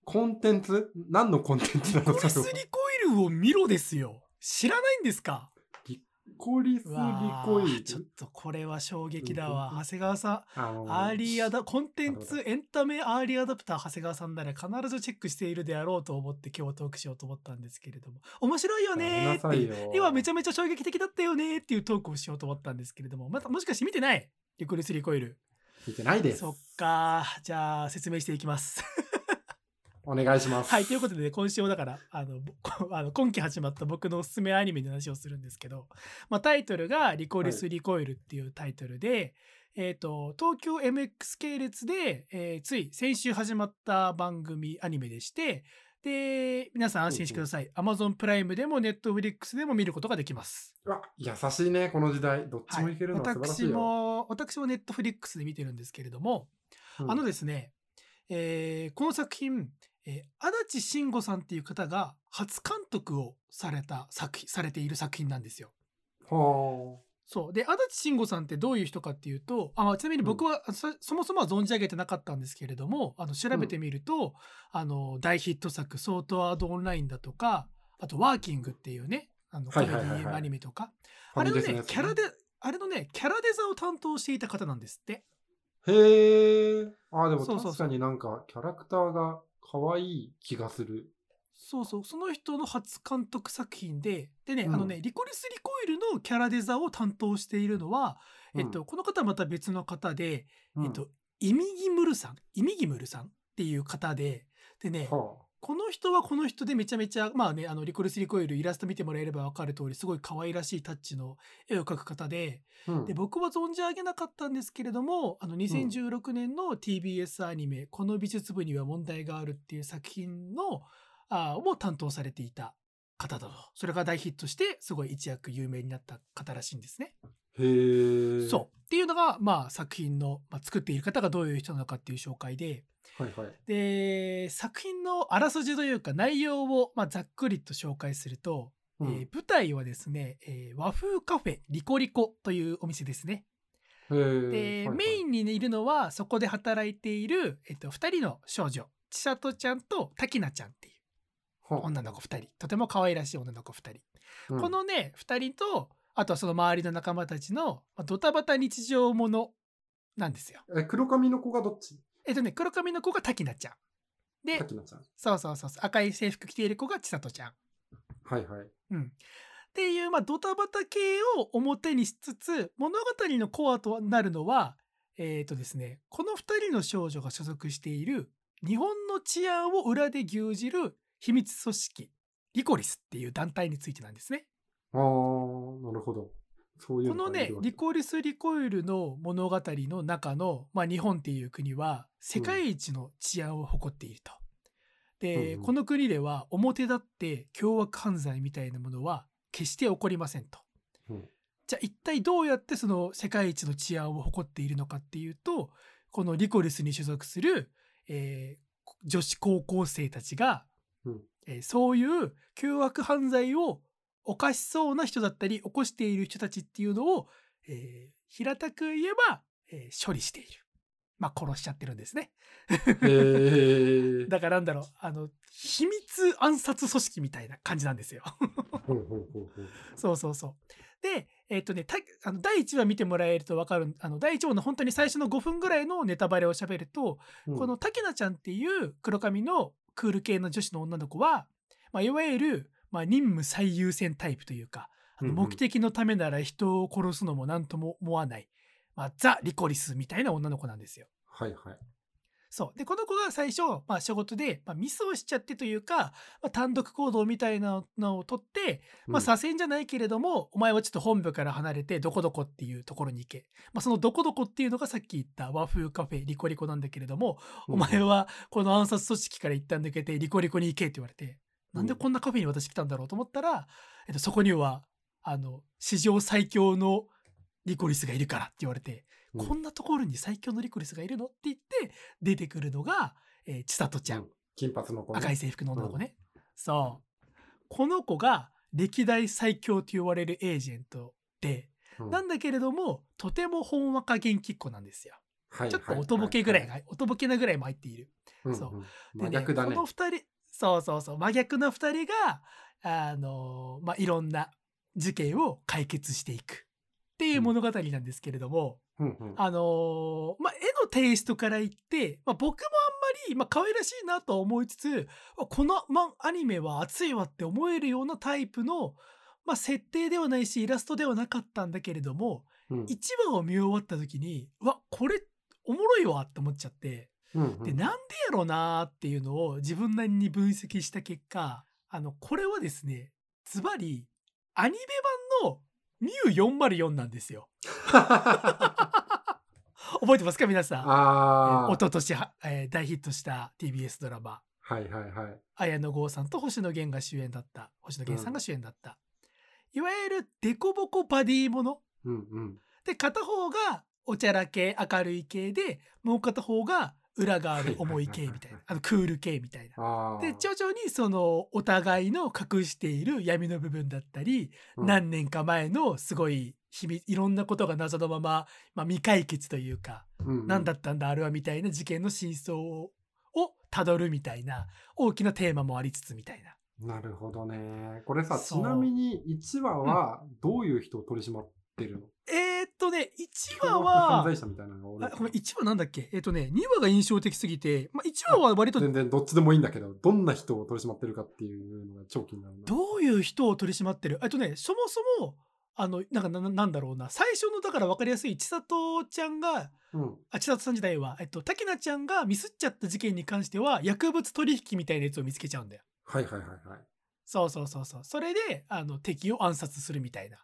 Speaker 2: コンテンツ？何のコンテンツなの？それは。
Speaker 1: リコイルを見ろですよ。知らないんですか？
Speaker 2: リコリスリ
Speaker 1: うわ
Speaker 2: コイ
Speaker 1: ーちょっ
Speaker 2: ル
Speaker 1: とこれは衝撃だわ。
Speaker 2: うん。
Speaker 1: 長谷川さん。アーリーアダコンテンツエンタメアーリーアダプター長谷川さんなら必ずチェックしているであろうと思って今日はトークしようと思ったんですけれども。面白いよねーっていう。今めちゃめちゃ衝撃的だったよねーっていうトークをしようと思ったんですけれども。またもしかして見てない？リコリスリコイル。
Speaker 2: 見てないです。
Speaker 1: そっかじゃあ説明していきます
Speaker 2: お願いします。
Speaker 1: はいということで、ね、今週もだからあのぼ (laughs) あの今期始まった僕のおすすめアニメの話をするんですけど、まあ、タイトルが「リコリス・リコイル」っていうタイトルで、えー、と東京 MX 系列で、えーつい先週始まった番組アニメでしてで皆さん安心してください Amazon プライムでも Netflix でも見ることができます。
Speaker 2: うわ、優しいね、この時代。どっち
Speaker 1: はい
Speaker 2: もいけるのはい
Speaker 1: 私
Speaker 2: よ。
Speaker 1: も私も Netflix で見てるんですけれども、
Speaker 2: うん
Speaker 1: あのですね、えーこの作品、えー足立慎吾さんっていう方が初監督をされた作品されている作品なんですよ。
Speaker 2: は
Speaker 1: そうで足立慎吾さんってどういう人かっていうとあちなみに僕は、そそもそもは存じ上げてなかったんですけれどもあの調べてみると、あの大ヒット作「ソートアードオンライン」だとかあと「ワーキング」っていうねあのコメディアニメとか、
Speaker 2: あ。
Speaker 1: あれのねキャラであれのねキャラデザを担当していた方なんですって。
Speaker 2: へえ。あ、でも
Speaker 1: そうそうそう
Speaker 2: 確かになんかキャラクターが可愛い気がする。
Speaker 1: そうそう。その人の初監督作品ででね、
Speaker 2: うん。
Speaker 1: あのねリコリス・リコイルのキャラデザを担当しているのは、えっと、この方はまた別の方で、
Speaker 2: うん。
Speaker 1: えっと、イミギムルさん。イミギムルさんっていう方ででね
Speaker 2: は
Speaker 1: この人はこの人でめちゃめちゃまあねあのリコリス・リコイルイラスト見てもらえれば分かる通りすごい可愛らしいタッチの絵を描く方で
Speaker 2: あ。うん
Speaker 1: で僕は存じ上げなかったんですけれどもあの2016年の TBS アニメ「この美術部には問題がある」っていう作品のあを担当されていた方だとそれが大ヒットしてすごい一躍有名になった方らしいんですね。
Speaker 2: へえ。
Speaker 1: そうっていうのが、まあ、作品の、まあ、作っている方がどういう人なのかっていう紹介で
Speaker 2: はいはい。
Speaker 1: で作品のあらすじというか内容を、まあ、ざっくりと紹介すると、
Speaker 2: うん。
Speaker 1: えー舞台はですね、えー和風カフェリコリコというお店ですね。
Speaker 2: へえ。
Speaker 1: で、メインにいるのはそこで働いている、えっと、2人の少女。千里ちゃんと滝菜ちゃんっていう。女の子2人。とても可愛らしい女の子2人、
Speaker 2: 子
Speaker 1: こ、のね2人とあとはその周りの仲間たちのまあドタバタ日常ものなんですよ。
Speaker 2: うんえ、黒髪の子がどっち？
Speaker 1: えっとね黒髪の子が滝菜ちゃんで
Speaker 2: 滝菜ちゃん。
Speaker 1: そうそうそうそう赤い制服着ている子が千里ちゃん。
Speaker 2: はいはい。
Speaker 1: うん、っていう、まあ、ドタバタ系を表にしつつ物語のコアとなるのはえっ、とですねこの2人の少女が所属している日本の治安を裏で牛耳る秘密組織リコリスっていう団体についてなんですね。
Speaker 2: ああ、なるほど。そういう
Speaker 1: このねリコリス・リコイルの物語の中の、まあ、日本っていう国は世界一の治安を誇っていると。で、
Speaker 2: うんうん
Speaker 1: この国では表立って凶悪犯罪みたいなものは決して起こりませんと。
Speaker 2: うん
Speaker 1: じゃあ一体どうやってその世界一の治安を誇っているのかっていうとこのリコリスに所属する、えー女子高校生たちが、
Speaker 2: うん
Speaker 1: えーそういう凶悪犯罪を犯しそうな人だったり起こしている人たちっていうのを、えー平たく言えば、えー処理している。まあ殺しちゃってるんですね。(laughs) だからなんだろうあの秘密暗殺組織みたいな感じなんですよ。そうそうそう。で、えっ、とね、たあの第1話見てもらえると分かる、あの第1話の本当に最初の5分ぐらいのネタバレを喋ると、
Speaker 2: うん
Speaker 1: この竹菜ちゃんっていう黒髪のクール系の女子の女の子は、まあ、いわゆる、まあ、任務最優先タイプというか、あの目的のためなら人を殺すのも何とも思わない、まあ、ザ・リコリスみたいな女の子なんですよ。
Speaker 2: はいはい。
Speaker 1: そう。で、この子が最初、まあ仕事で、まあ、ミスをしちゃってというか、まあ、単独行動みたいなのを取って、まあ
Speaker 2: うん
Speaker 1: 左遷じゃないけれども、お前はちょっと本部から離れてどこどこっていうところに行け。まあそのどこどこっていうのがさっき言った和風カフェリコリコなんだけれども、お前はこの暗殺組織から一旦抜けてリコリコに行けって言われて、なんでこんなカフェに私来たんだろうと思ったら、えっと、そこにはあの史上最強のリコリスがいるからって言われて、
Speaker 2: うん。
Speaker 1: こんなところに最強のリコリスがいるのって言って出てくるのが、えー、千里ちゃん、
Speaker 2: うん。金髪の子ね。
Speaker 1: 赤い制服の女の子ね、そう。この子が歴代最強と言われるエージェントで、
Speaker 2: うん。
Speaker 1: なんだけれどもとてもほんわか元気っ子なんですよ。
Speaker 2: はい
Speaker 1: ちょっとおとぼけぐらい
Speaker 2: は
Speaker 1: が、おとぼけなぐらいも入っている。
Speaker 2: うん
Speaker 1: そう。
Speaker 2: うん
Speaker 1: で
Speaker 2: 真逆だね。
Speaker 1: こ。の二人そうそうそう。真逆な二人があのまあいろんな事件を解決していく。っていう物語なんですけれども、
Speaker 2: うんうん。
Speaker 1: あのーまあ、絵のテイストから言って、まあ、僕もあんまり、まあ、可愛らしいなとは思いつつあこの、ま、アニメは熱いわって思えるようなタイプの、まあ、設定ではないしイラストではなかったんだけれども
Speaker 2: うん。
Speaker 1: 1話を見終わった時にうわこれおもろいわって思っちゃって
Speaker 2: うんうん
Speaker 1: でなんでやろうなーっていうのを自分なりに分析した結果あのこれはですねズバリアニメ版のミュー404なんですよ。(laughs) 覚えてますか皆さん？(laughs) えー
Speaker 2: ああ。
Speaker 1: 一昨年は、えー大ヒットした TBS ドラマ
Speaker 2: はいはいはい。
Speaker 1: 綾野剛さんと星野源が主演だった星野源さんが主演だった、いわゆるデコボコバディもの
Speaker 2: うんうん。
Speaker 1: で片方がおちゃら系明るい系でもう片方が裏がある重い系みたいな。あのクール系みたいな。で徐々にそのお互いの隠している闇の部分だったり、
Speaker 2: うん。
Speaker 1: 何年か前のすごい秘密いろんなことが謎のまま、まあ、未解決というか
Speaker 2: うんうん。
Speaker 1: 何だったんだあれはみたいな事件の真相をたどるみたいな大きなテーマもありつつみたいな。
Speaker 2: なるほどね。これさ、ちなみに1話はどういう人を取り締まってるの、
Speaker 1: えー、っとね1話
Speaker 2: 犯
Speaker 1: は
Speaker 2: 罪者みたいなのが
Speaker 1: あごめん1話なんだっけ？えーっとね2話が印象的すぎて、まあ、1話は割と
Speaker 2: 全然どっちでもいいんだけど、どんな人を取り締まってるかっていうのが超気になるな。
Speaker 1: どういう人を取り締まってる？えっとねそもそもあのなんかなななんだろうな最初のだから分かりやすい千里ちゃんが
Speaker 2: うん。
Speaker 1: あ千里さん時代は、えっと、滝菜ちゃんがミスっちゃった事件に関しては薬物取引みたいなやつを見つけちゃうんだよ。
Speaker 2: はいはいはいはい。
Speaker 1: そうそうそうそうそれであの敵を暗殺するみたいな
Speaker 2: うん。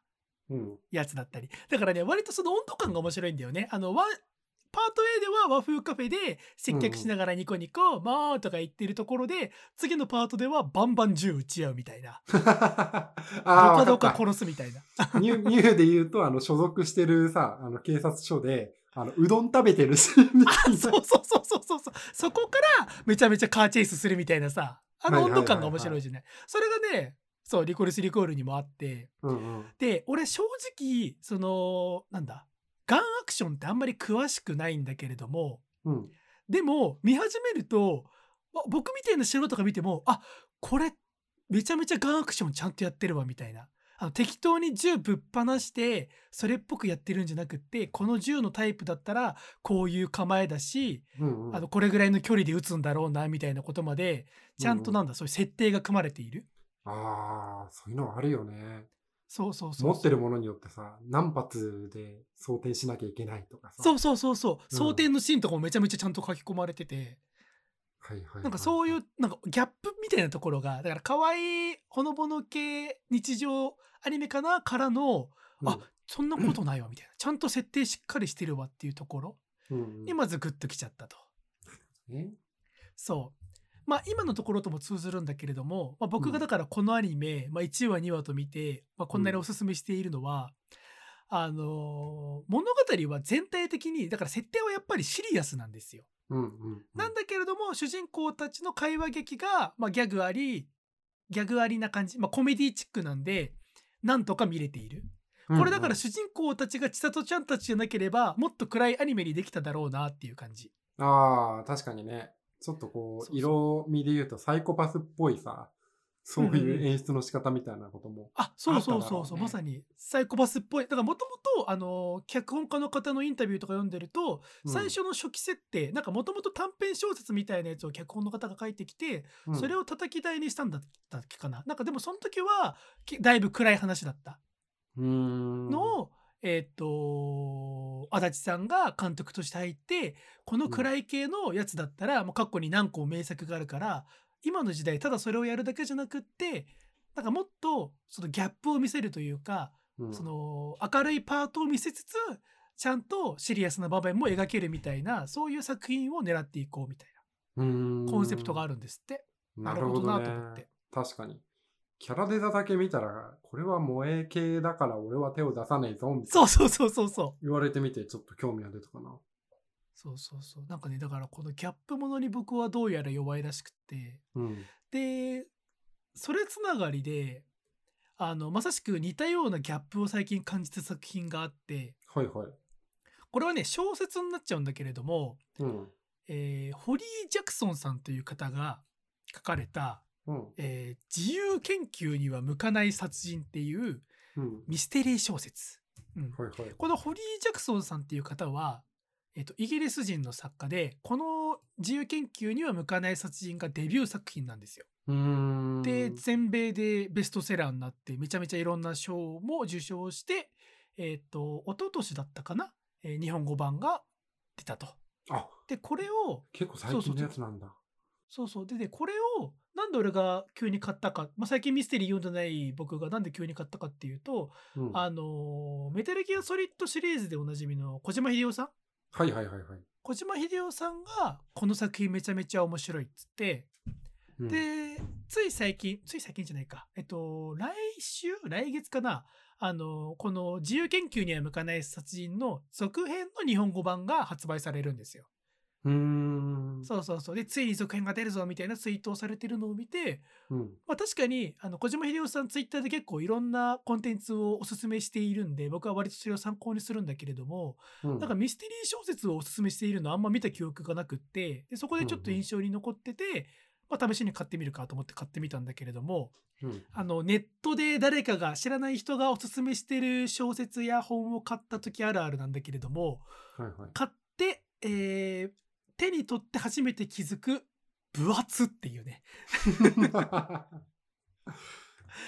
Speaker 1: やつだったりだからね割とその温度感が面白いんだよね。あのパート A では和風カフェで接客しながらニコニコ「もう」とか言ってるところで次のパートではバンバン銃撃ち合うみたいな (laughs)
Speaker 2: あ
Speaker 1: ど
Speaker 2: あ、
Speaker 1: かどか。殺すみたいな。
Speaker 2: ニュニューで言うと、あの、所属してるさ、あの、警察署で、あの、うどん食べてるシーンみたいな。
Speaker 1: そうそうそうそうそうそうそこからめちゃめちゃカーチェイスするみたいなさあの温度感が面白いじゃない。それがねそうリコリスリコールにもあって
Speaker 2: うんうん。
Speaker 1: で俺正直そのなんだガンアクションってあんまり詳しくないんだけれども
Speaker 2: うん。
Speaker 1: でも見始めるとあ僕みたいな素人が見てもあこれめちゃめちゃガンアクションちゃんとやってるわみたいな。あの適当に銃ぶっ放してそれっぽくやってるんじゃなくってこの銃のタイプだったらこういう構えだし
Speaker 2: うんうん。
Speaker 1: あのこれぐらいの距離で撃つんだろうなみたいなことまでちゃんとなんだ、そういう設定が組まれている
Speaker 2: ああ、そういうのあるよね。
Speaker 1: そうそうそう
Speaker 2: 持ってるものによってさ、何発で装填しなきゃいけないとかさ。
Speaker 1: そうそうそうそう
Speaker 2: うん
Speaker 1: 装填のシーンとかもめちゃめちゃちゃんと書き込まれてて、
Speaker 2: はいはいはいはい。
Speaker 1: なんかそういうなんかギャップみたいなところがだから可愛いほのぼの系日常アニメかなからの
Speaker 2: うん、
Speaker 1: あそんなことないわみたいなちゃんと設定しっかりしてるわっていうところ
Speaker 2: うんうん、
Speaker 1: にまずグッときちゃったと。
Speaker 2: ね。
Speaker 1: そう。まあ今のところとも通ずるんだけれども、まあ、僕がだからこのアニメ、まあ、1話2話と見て、まあ、こんなにおすすめしているのは、あのー物語は全体的にだから設定はやっぱりシリアスなんですよ。
Speaker 2: うんうんうん。
Speaker 1: なんだけれども主人公たちの会話劇が、まあ、ギャグありギャグありな感じ、まあ、コメディチックなんでなんとか見れている。これだから主人公たちが千里ちゃんたちじゃなければもっと暗いアニメにできただろうなっていう感じ。
Speaker 2: うんうんああ、確かにね。ちょっとこう、色味で言うとサイコパスっぽいさ、そういう演出の仕方みたいなことも。
Speaker 1: あそうそうそうそう、まさにサイコパスっぽい。だからもともとあの脚本家の方のインタビューとか読んでると、
Speaker 2: うん。
Speaker 1: 最初の初期設定なんかもともと短編小説みたいなやつを脚本の方が書いてきて、
Speaker 2: うん。
Speaker 1: それを叩き台にしたんだったっけかな。なんかでもその時はきだいぶ暗い話だった。
Speaker 2: うーん。
Speaker 1: のを、えっ、と足立さんが監督として入ってこの暗い系のやつだったら、もう過去に何個も名作があるから今の時代ただそれをやるだけじゃなくってなんかもっとそのギャップを見せるというか、
Speaker 2: うん。
Speaker 1: その明るいパートを見せつつちゃんとシリアスな場面も描けるみたいなそういう作品を狙っていこうみたいなコンセプトがあるんですって。
Speaker 2: なるほどね。
Speaker 1: なるほどなと思って。
Speaker 2: 確かに。キャラデザだけ見たら、これは萌え系だから俺は手を出さねえぞ、みたいな。
Speaker 1: そうそうそうそうそう。
Speaker 2: 言われてみて、ちょっと興味が出たかな。
Speaker 1: そうそうそう。なんかね、だからこのギャップものに僕はどうやら弱いらしくって、
Speaker 2: うん。
Speaker 1: で、それつながりで、あの、まさしく似たようなギャップを最近感じた作品があって、
Speaker 2: はいはい。
Speaker 1: これはね、小説になっちゃうんだけれども、
Speaker 2: うん。
Speaker 1: えーホリー・ジャクソンさんという方が書かれた、
Speaker 2: うん。
Speaker 1: えー自由研究には向かない殺人っていう
Speaker 2: うん。
Speaker 1: ミステリー小説。うん、
Speaker 2: はいはい。
Speaker 1: このホリー・ジャクソンさんっていう方は、えっと、イギリス人の作家で、この自由研究には向かない殺人がデビュー作品なんですよ。で、全米でベストセラーになって、めちゃめちゃいろんな賞も受賞して、えっと、一昨年だったかな、えー日本語版が出たと。
Speaker 2: あ、
Speaker 1: で、これを、
Speaker 2: 結構最近のやつなんだ。
Speaker 1: そうそう。で、で、これを、なんで俺が急に買ったか、まあ、最近ミステリー読んでない僕がなんで急に買ったかっていうと、
Speaker 2: うん。
Speaker 1: あのーメタルギアソリッドシリーズでおなじみの小島秀夫さん？
Speaker 2: はいはいはいはい。
Speaker 1: 小島秀夫さんが、この作品めちゃめちゃ面白いっつって、
Speaker 2: うん、
Speaker 1: で、つい最近、つい最近じゃないか、えっと、来週？来月かな？あの、この自由研究には向かない殺人の続編の日本語版が発売されるんですよ。
Speaker 2: うーん。
Speaker 1: そうそうそう。で、ついに続編が出るぞみたいなツイートをされてるのを見て、
Speaker 2: うん。
Speaker 1: まあ確かに、あの、小島秀夫さんツイッターで結構いろんなコンテンツをおすすめしているんで、僕は割とそれを参考にするんだけれども、
Speaker 2: うん。
Speaker 1: なんかミステリー小説をおすすめしているのあんま見た記憶がなくって、でそこでちょっと印象に残ってて、まあ試しに買ってみるかと思って買ってみたんだけれども、
Speaker 2: うん。
Speaker 1: あの、ネットで誰かが知らない人がおすすめしてる小説や本を買った時あるあるなんだけれども、
Speaker 2: はいはい。
Speaker 1: 買って、えー手に取って初めて気づく分厚っていうね。(laughs)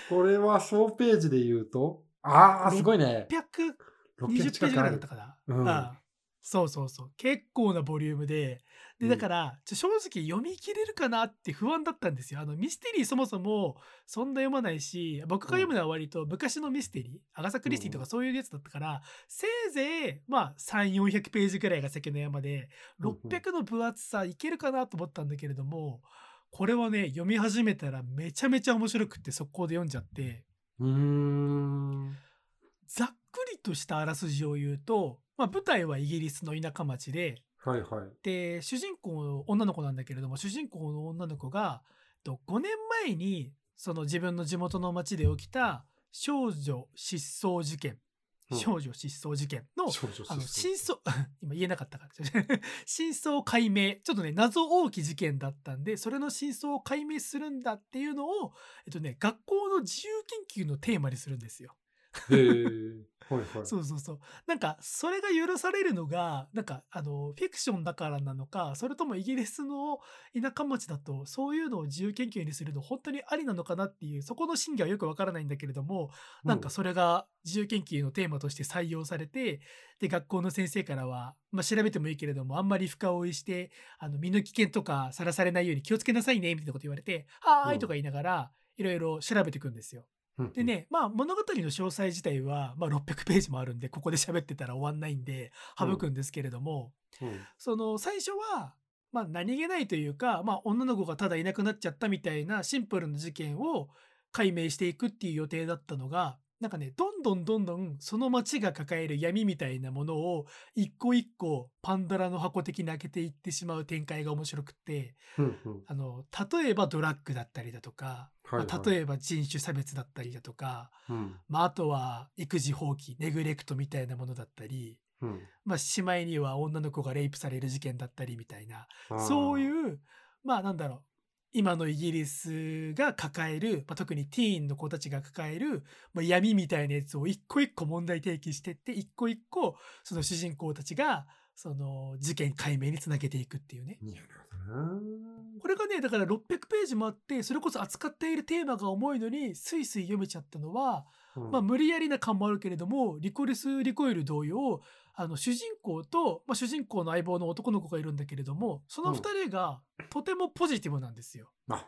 Speaker 2: これは小ページで言うと、ああ、すごいね。
Speaker 1: 620
Speaker 2: 600
Speaker 1: ページぐらいだった。かな。
Speaker 2: うん
Speaker 1: ああそうそうそう。結構なボリュームで。で、
Speaker 2: うん
Speaker 1: だから、ちょ正直読み切れるかなって不安だったんですよ。あの、ミステリーそもそもそんな読まないし、僕が読むのは割と昔のミステリー、アガサ・クリスティとかそういうやつだったから、せいぜい、まあ、3、400ページぐらいが関の山で、
Speaker 2: うんうん
Speaker 1: 600の分厚さいけるかなと思ったんだけれども、これはね、読み始めたらめちゃめちゃ面白くって速攻で読んじゃって、
Speaker 2: うーん。
Speaker 1: ざっくりとしたあらすじを言うと、まあ、舞台はイギリスの田舎町で、
Speaker 2: はいはい。
Speaker 1: で、主人公の女の子なんだけれども、主人公の女の子が、と5年前に、その自分の地元の町で起きた少女失踪事件、
Speaker 2: うん。
Speaker 1: 少女失踪事件の、
Speaker 2: 少女
Speaker 1: あの、真相、(laughs) 今言えなかったから、(laughs) 真相解明、ちょっとね、謎多き事件だったんで、それの真相を解明するんだっていうのを、えっとね、学校の自由研究のテーマにするんですよ。
Speaker 2: へえ。(laughs) はいはい。
Speaker 1: そうそうそう。なんか、それが許されるのが、なんか、あの、フィクションだからなのか、それともイギリスの田舎町だと、そういうのを自由研究にするの本当にありなのかなっていう、そこの真偽はよくわからないんだけれども、なんかそれが自由研究のテーマとして採用されて、で、学校の先生からは、まあ、調べてもいいけれども、あんまり深追いして、あの、身の危険とかさらされないように気をつけなさいね、みたいなこと言われて、はー
Speaker 2: うん
Speaker 1: いとか言いながら、いろいろ調べていくんですよ。
Speaker 2: うん
Speaker 1: で。ね、まあ物語の詳細自体は、まあ600ページもあるんで、ここで喋ってたら終わんないんで、省くんですけれども、
Speaker 2: うん
Speaker 1: その最初は、まあ何気ないというか、まあ女の子がただいなくなっちゃったみたいなシンプルな事件を解明していくっていう予定だったのが、なんかね、どんどんどんどんその街が抱える闇みたいなものを一個一個パンドラの箱的に開けていってしまう展開が面白くって、
Speaker 2: うんうん。
Speaker 1: あの、例えばドラッグだったりだとか、
Speaker 2: はいはい。
Speaker 1: まあ例えば人種差別だったりだとか、
Speaker 2: うん。
Speaker 1: まあ、あとは育児放棄、ネグレクトみたいなものだったり、
Speaker 2: うん。
Speaker 1: まあ、しまいには女の子がレイプされる事件だったりみたいな、そういう、まあなんだろう、今のイギリスが抱える、まあ、特にティーンの子たちが抱える、まあ、闇みたいなやつを一個一個問題提起してって、一個一個、その主人公たちが、その事件解明につなげていくっていうね。これがね、だから600ページもあって、それこそ扱っているテーマが重いのに、スイスイ読めちゃったのは、
Speaker 2: うん
Speaker 1: まあ無理やりな感もあるけれども、リコリス・リコイル同様、あの主人公と、まあ、主人公の相棒の男の子がいるんだけれども、その二人がとてもポジティブなんですよ。
Speaker 2: あ、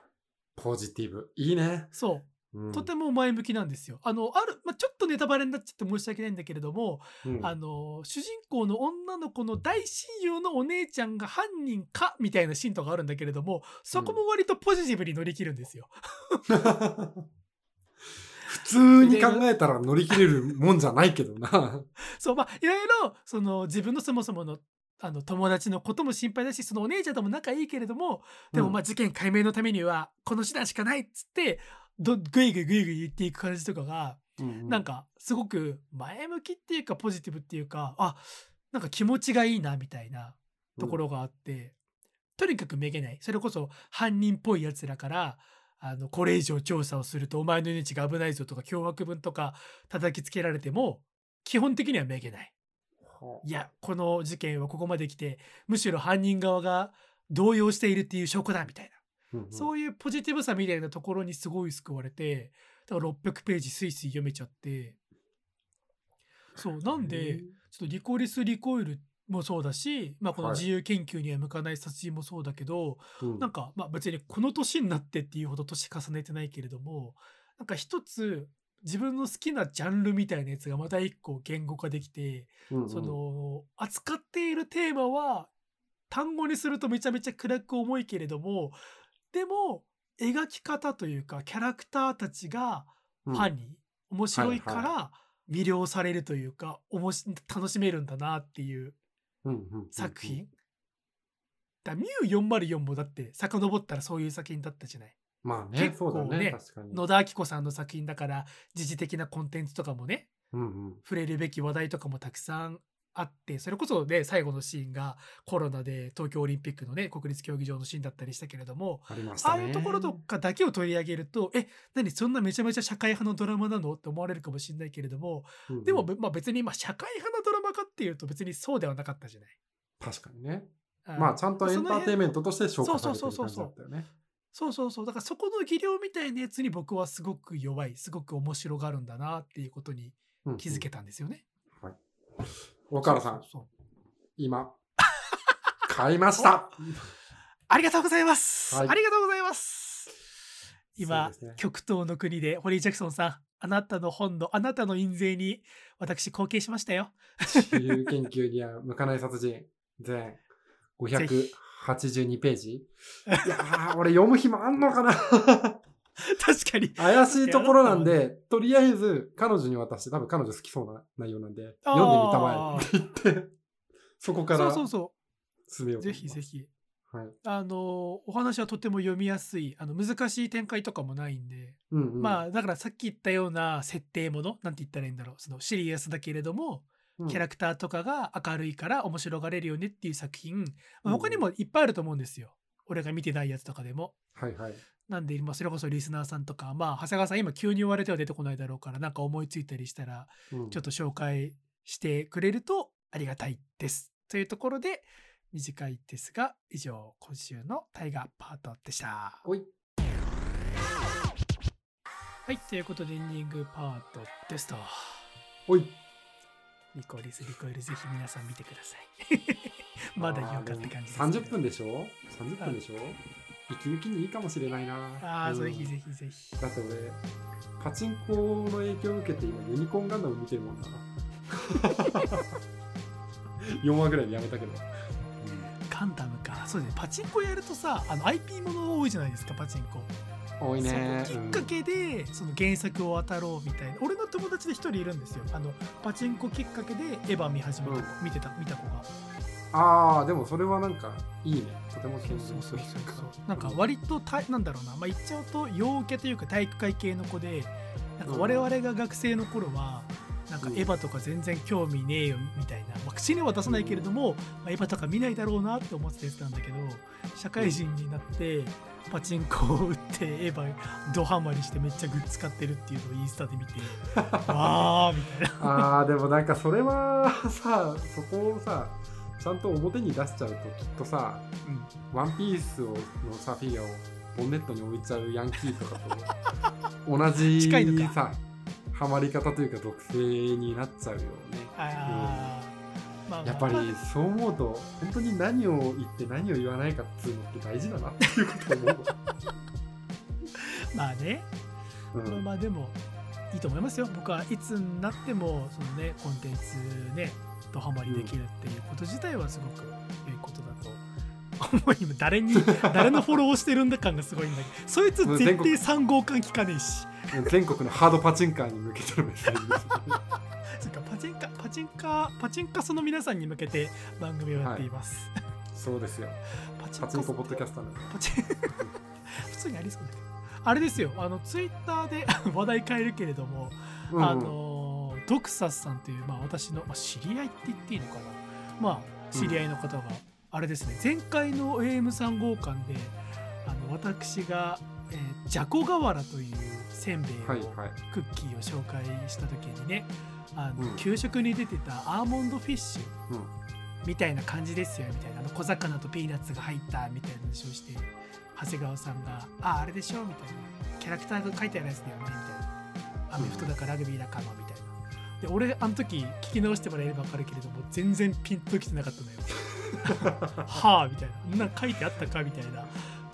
Speaker 2: ポジティブ。いいね。
Speaker 1: そう。
Speaker 2: うん
Speaker 1: とても前向きなんですよ。あの、ある、まあ、ちょっとネタバレになっちゃって申し訳ないんだけれども、
Speaker 2: うん
Speaker 1: あの主人公の女の子の大親友のお姉ちゃんが犯人かみたいなシーンとかあるんだけれどもそこも割とポジティブに乗り切るんですよ。(laughs)
Speaker 2: 普通に考えたら乗り切れるもんじゃないけどな。
Speaker 1: そうまあいろいろその自分のそもそものあの友達のことも心配だしそのお姉ちゃんとも仲いいけれどもでもまあ事件解明のためにはこの手段しかないっつってどグイグイグイグイ言っていく感じとかが
Speaker 2: うん
Speaker 1: なんかすごく前向きっていうかポジティブっていうかあなんか気持ちがいいなみたいなところがあって、とにかくめげない。それこそ犯人っぽいやつらからあのこれ以上調査をするとお前の命が危ないぞとか脅迫文とか叩きつけられても基本的にはめげない。いやこの事件はここまで来てむしろ犯人側が動揺しているっていう証拠だみたいな、
Speaker 2: うんうん。
Speaker 1: そういうポジティブさみたいなところにすごい救われてだから600ページスイスイ読めちゃって。そうなんでちょっとリコリス・リコイルもそうだし、まあ、この
Speaker 2: はい。
Speaker 1: 自由研究には向かない殺人もそうだけど、
Speaker 2: うん。
Speaker 1: なんか、まあ、別にこの年になってっていうほど年重ねてないけれどもなんか一つ自分の好きなジャンルみたいなやつがまた一個言語化できて、
Speaker 2: うんうん。
Speaker 1: その扱っているテーマは単語にするとめちゃめちゃ暗く重いけれどもでも描き方というかキャラクターたちがファニー、面白いか
Speaker 2: はい
Speaker 1: ら魅了されるというか、おもし楽しめるんだなっていう作品。だミュー404もだって遡ったらそういう作品だったじゃない。
Speaker 2: まあね、
Speaker 1: 結構ね
Speaker 2: 確かに。
Speaker 1: 野田明子さんの作品だから時事的なコンテンツとかもね
Speaker 2: うんうん
Speaker 1: 触れるべき話題とかもたくさんあってそれこそね最後のシーンがコロナで東京オリンピックのね国立競技場のシーンだったりしたけれども
Speaker 2: ありましたね。
Speaker 1: ああいうところとかだけを取り上げるとえ何そんなめちゃめちゃ社会派のドラマなの？って思われるかもしれないけれども
Speaker 2: うんうん
Speaker 1: でも、べまあ、別にまあ社会派のドラマかっていうと別にそうではなかったじゃない。
Speaker 2: 確かにね。
Speaker 1: あ
Speaker 2: まあ、ちゃんとエンターテインメントとして消化されてる感じ
Speaker 1: そうそうそうそう
Speaker 2: だったよね。
Speaker 1: そうそうそうだからそこの技量みたいなやつに僕はすごく弱いすごく面白がるんだなっていうことに
Speaker 2: うんうん
Speaker 1: 気づけたんですよね。
Speaker 2: はい。岡原さん、今、(laughs) 買いました。
Speaker 1: ありがとうございます、
Speaker 2: はい。
Speaker 1: ありがとうございます。今、
Speaker 2: ね。
Speaker 1: 極東の国でホリー・ジャクソンさんあなたの本のあなたの印税に私貢献しましたよ。
Speaker 2: 自由研究には向かない殺人、全。582ページ。いやー、俺読む暇あんのかな (laughs)
Speaker 1: 確かに。
Speaker 2: 怪しいところなんで、とりあえず彼女に渡して、多分彼女好きそうな内容なんで、読んでみたまえって言って、(laughs) そこから
Speaker 1: そうそうそ
Speaker 2: 進めよ
Speaker 1: う。ぜひぜひ。
Speaker 2: はい。
Speaker 1: あのお話はとても読みやすいあの難しい展開とかもないんで、
Speaker 2: うんうん、
Speaker 1: まあだからさっき言ったような設定ものなんて言ったらいいんだろうそのシリアスだけれども
Speaker 2: うん
Speaker 1: キャラクターとかが明るいから面白がれるよねっていう作品、まあ
Speaker 2: うん
Speaker 1: 他にもいっぱいあると思うんですよ俺が見てないやつとかでも
Speaker 2: はいはい。
Speaker 1: なんで、まあ、それこそリスナーさんとかまあ長谷川さん今急に言われては出てこないだろうからなんか思いついたりしたら
Speaker 2: うん。
Speaker 1: ちょっと紹介してくれるとありがたいです。というところで短いですが以上今週のタイガーパートでした。
Speaker 2: おい。
Speaker 1: はいということでエンディングパートですと。
Speaker 2: おい。
Speaker 1: リコリスリコイルぜひ皆さん見てください。(laughs) まだ言うかって感じですけど。
Speaker 2: 30分でしょ ?30 分でしょ？息抜きにいいかもしれないな。
Speaker 1: ああ、
Speaker 2: うん。
Speaker 1: ぜひぜひぜひ。
Speaker 2: だって俺、パチンコの影響を受けて今ユニコーンガンダム見てるもんな。(laughs) 4話ぐらいでやめたけど。
Speaker 1: ガンダムか。そうですね。パチンコやるとさあの IP もの多いじゃないですかパチンコ。
Speaker 2: 多いね。
Speaker 1: きっかけで、その原作を渡ろうみたいな。俺の友達で一人いるんですよ。あのパチンコきっかけでエヴァ見始めた子、
Speaker 2: うん。
Speaker 1: 見てた見た子が。
Speaker 2: うんああ、でもそれはなんかいいね。とても
Speaker 1: そうそう。そうそうなんか割とたなんだろうな、まあ、言っちゃうと陽受けというか体育会系の子でなんか我々が学生の頃はなんか
Speaker 2: うん
Speaker 1: エヴァとか全然興味ねえよみたいな、まあ、口には出さないけれども、まあ、エヴァとか見ないだろうなって思ってたやつなんだけど社会人になってパチンコを打ってエヴァドハマりしてめっちゃグッズ買ってるっていうのをインスタで見て (laughs) あーみたいな。
Speaker 2: ああ、でもなんかそれはさ、そこをさ、ちゃんと表に出しちゃうときっとさ、
Speaker 1: うん。
Speaker 2: ワンピースをのさ、フィアをボンネットに置いちゃうヤンキーとかと同じさ、(laughs) ハマり方というか毒性になっちゃうよね。
Speaker 1: まあまあ
Speaker 2: やっぱりそう思うと本当に何を言って何を言わないかっていうのって大事だなっていうことを思うわ。(laughs)
Speaker 1: まあね。
Speaker 2: うん。
Speaker 1: まあまあでもいいと思いますよ。僕はいつになってもそのねコンテンツねとハマりできるっていうこと自体はすごく良いことだと。思い今誰に誰のフォローをしてるんだ感がすごいんだけどそいつ絶対3号館聞かねえし。
Speaker 2: 全国のハードパチンカーに向けてのメッセージです、ね、(laughs)
Speaker 1: そっかパチンカパチンカパチンカその皆さんに向けて番組をやっています、
Speaker 2: そうですよ。
Speaker 1: パチ
Speaker 2: パチンコポッドキャスターなんで。
Speaker 1: パチン普通にありそうだけど。あれですよ。あのツイッターで (laughs) 話題変えるけれども、
Speaker 2: うん。うん
Speaker 1: あのドクサスさんという、まあ、私の、まあ、知り合いって言っていいのかな。まあ知り合いの方が、あれですね。前回の AM3 号館であの私が、えー、じゃこ瓦というせんべいを、
Speaker 2: はいはい。
Speaker 1: クッキーを紹介した時にねあの、
Speaker 2: うん。
Speaker 1: 給食に出てたアーモンドフィッシュ
Speaker 2: うん。
Speaker 1: みたいな感じですよみたいな。あの小魚とピーナッツが入ったみたいな話をして長谷川さんが「ああれでしょ」みたいな。キャラクターが書いてあるやつだよねみたいな。アメフトだかラグビーだかのみたいなで俺あの時聞き直してもらえれば分かるけれども全然ピンときてなかったのよ。(laughs) はあみたいな。そんなん書いてあったかみたいな、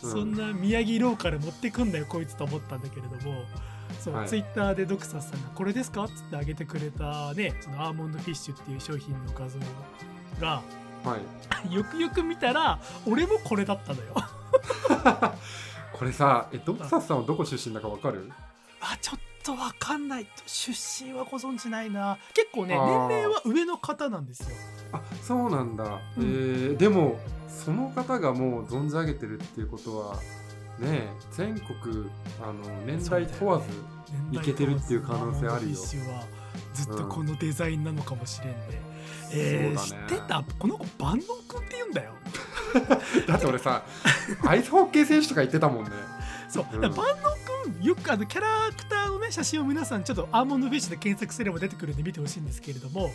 Speaker 2: うん。
Speaker 1: そんな宮城ローカル持ってくんだよこいつと思ったんだけれども。そう、
Speaker 2: はい。
Speaker 1: ツイッターでドクサスさんが「これですか?」っつってあげてくれたねそのアーモンドフィッシュっていう商品の画像が
Speaker 2: はい。(laughs)
Speaker 1: よくよく見たら俺もこれだったのよ。(laughs)
Speaker 2: これさえドクサスさんはどこ出身だかわかる？
Speaker 1: あちょっとわかんない。出身はご存知ないな。結構ね年齢は上の方なんですよ。
Speaker 2: あそうなんだ、
Speaker 1: うん。
Speaker 2: えーでもその方がもう存じ上げてるっていうことはねえ全国あの年代問わずいけてるっていう可能性あるよ。
Speaker 1: ずっとこのデザインなのかもしれんね、えー
Speaker 2: そうだね。
Speaker 1: 知ってた？この子万能くんって言うんだよ。(laughs)
Speaker 2: だって俺さアイスホッケー選手とか言ってたもんね。
Speaker 1: そう、
Speaker 2: うん。
Speaker 1: 万能よくあのキャラクターのね写真を皆さんちょっとアーモンドフィッシュで検索すれば出てくるんで見てほしいんですけれども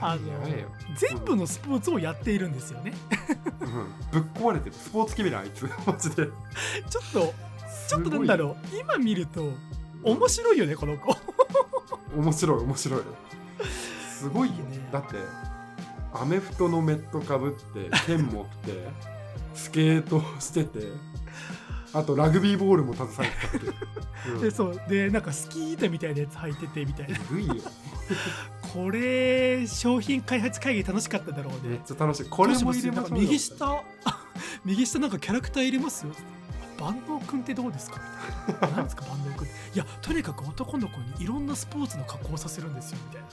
Speaker 1: あの全部のスポーツをやっているんですよね。
Speaker 2: うん、ぶっ壊れてる。スポーツ決めるあいつ。マジで。
Speaker 1: ちょっとちょっとなんだろう。今見ると面白いよねこの子。
Speaker 2: う面白い面白い。すごいよ。
Speaker 1: ね。
Speaker 2: だってアメフトのメットかぶって剣持ってスケートしててあとラグビーボールも携えてたって、う。(laughs) ん
Speaker 1: でそう。でなんかスキー板みたいなやつ履いててみたいな。
Speaker 2: いよ。(laughs)
Speaker 1: これ商品開発会議楽しかっただろうね。
Speaker 2: めっちゃ楽しい。これも入れましょうよ。
Speaker 1: 右下 (laughs) 右下なんかキャラクター入れますよ。あ万能くんってどうですか？みたいな何ですか万能くん。いやとにかく男の子にいろんなスポーツの加工をさせるんですよみたいな。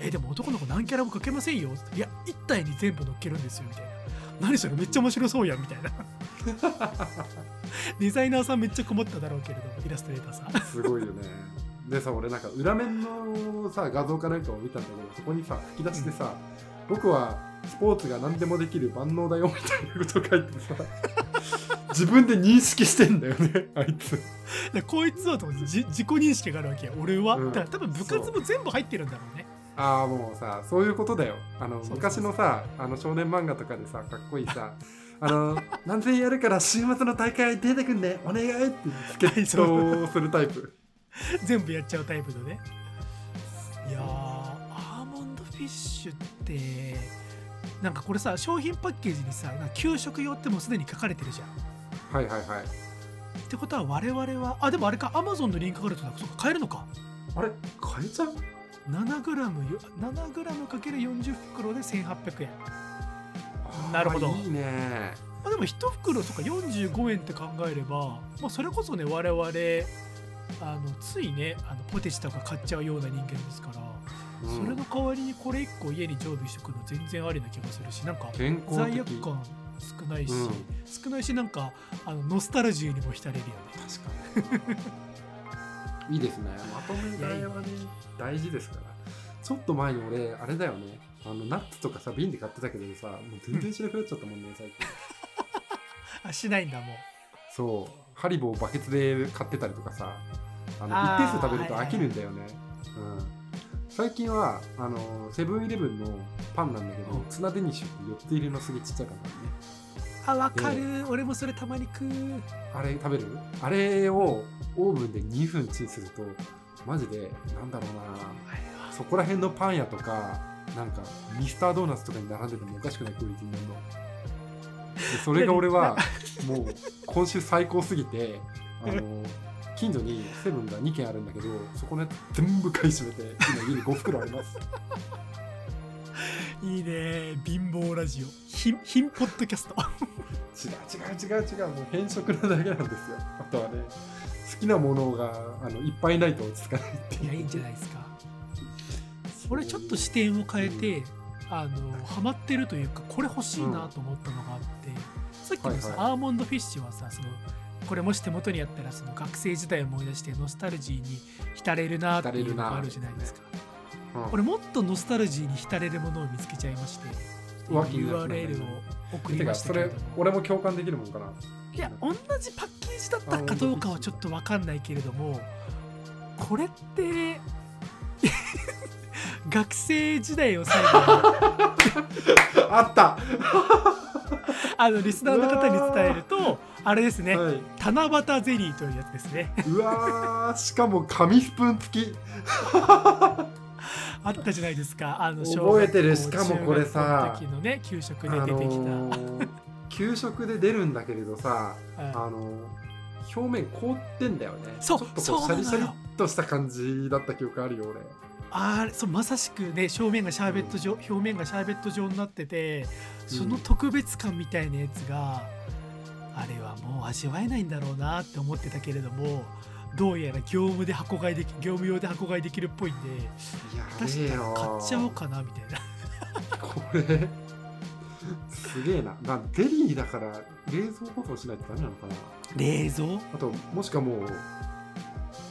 Speaker 1: えでも男の子何キャラもかけませんよ。いや一体に全部乗っけるんですよみたいな。何それめっちゃ面白そうやんみたいな (laughs) デザイナーさんめっちゃ困っただろうけれどもイラストレーターさん。
Speaker 2: すごいよね。でさ俺なんか裏面のさ画像かなんかを見たんだけどそこにさ吹き出しでさ、僕はスポーツが何でもできる万能だよみたいなこと書いてさ (laughs) 自分で認識してんだよねあいつ。
Speaker 1: でこいつはと思ってじ自己認識があるわけよ。俺は、
Speaker 2: うん。
Speaker 1: だから多分部活も全部入ってるんだろうね。
Speaker 2: ああもうさそういうことだよ。あの昔のさあの少年漫画とかでさかっこいいさあの何千円やるから週末の大会出てくんねお願いって助っ人をするタイプ。(laughs)
Speaker 1: 全部やっちゃうタイプのね。いやーアーモンドフィッシュってなんかこれさ商品パッケージにさなんか給食用ってもうすでに書かれてるじゃん。
Speaker 2: はいはいはい。
Speaker 1: ってことは我々はあでもあれかアマゾンのリンクがあるとそうか買えるのか。
Speaker 2: あれ？変えちゃう
Speaker 1: ？7g よ 7g×40 袋で1800円なるほど。
Speaker 2: いいね。
Speaker 1: まあ、でも1袋とか45円って考えれば、まあ、それこそね我々あのついねあのポテチとか買っちゃうような人間ですから、
Speaker 2: うん。
Speaker 1: それの代わりにこれ1個家に常備しておくの全然ありな気がするしなんか罪
Speaker 2: 的。
Speaker 1: 悪感少ないし、
Speaker 2: うん。
Speaker 1: 少ないしなんかあのノスタルジーにも浸れるよね。
Speaker 2: 確かに。(laughs) いいですね。まとめ買いはね大事ですから。ちょっと前に俺あれだよねあのナッツとかさ瓶で買ってたけどさもう全然しなくなっちゃったもんね (laughs) 最近。
Speaker 1: あしないんだもう。
Speaker 2: そう。ハリボーバケツで買ってたりとかさあの一定数食べると飽きるんだよね、うん、最近はあのセブンイレブンのパンなんだけど、
Speaker 1: うん。
Speaker 2: ツナデニッシュって4つ入りのすげえちっちゃいパンなんだよね。
Speaker 1: あわかる。俺もそれたまに食う。
Speaker 2: あれ食べる？あれをオーブンで2分チンするとマジでなんだろうな。そこら辺のパン屋とかなんかミスタードーナツとかに並んでてもおかしくないクオリティになるので (laughs) それが俺は (laughs) もう今週最高すぎてあの近所にセブンが2軒あるんだけどそこのやつ全部買い占めて今家に5袋あります。(laughs)
Speaker 1: いいね。貧乏ラジオ。貧貧ポッドキャスト。
Speaker 2: 違う違う違う違う。もう変色なだけなんですよ。あとはね好きなものがあのいっぱいないと落ち着かないっていう。
Speaker 1: いやいいんじゃないですか俺ちょっと視点を変えて、あのハマってるというかこれ欲しいなと思ったのがあって、さっきのさ、
Speaker 2: はいはい。
Speaker 1: アーモンドフィッシュはさそのこれもし手元にあったらその学生時代を思い出してノスタルジーに浸れるなっていうのがあるじゃないですか。
Speaker 2: うん。
Speaker 1: 俺もっとノスタルジーに浸れるものを見つけちゃいまして URL を送り
Speaker 2: て
Speaker 1: ましたけれども。
Speaker 2: 俺も共感できるもんかな。い
Speaker 1: や同じパッケージだったかどうかはちょっと分かんないけれどもこれって学生時代を最後に。(laughs)
Speaker 2: あった、(laughs)
Speaker 1: あのリスナーの方に伝えるとあれですね、
Speaker 2: はい、
Speaker 1: 七夕ゼリーというやつですね。
Speaker 2: うわー。しかも紙スプーン付き。(laughs)
Speaker 1: あったじゃないですか。あの
Speaker 2: 覚えてる。しかもこれさ。
Speaker 1: 時のね給食
Speaker 2: あ
Speaker 1: で出てきた、
Speaker 2: のー給食で出るんだけれどさ
Speaker 1: うん。
Speaker 2: あのー表面凍ってんだよね。
Speaker 1: そう
Speaker 2: ちょっとこうシャリシャリっとした感じだった記憶あるよ俺
Speaker 1: あれそうまさしくね表面がシャーベット状、表面がシャーベット状になっててその特別感みたいなやつが、あれはもう味わえないんだろうなって思ってたけれどもどうやら業務で箱買いでき業務用で箱買いできるっぽいんで
Speaker 2: や
Speaker 1: 確かに買っちゃおうかなみたいな。
Speaker 2: これすげえな。なゼリーだから冷蔵保存しないとダメなのかな。
Speaker 1: 冷蔵？
Speaker 2: あともしかもう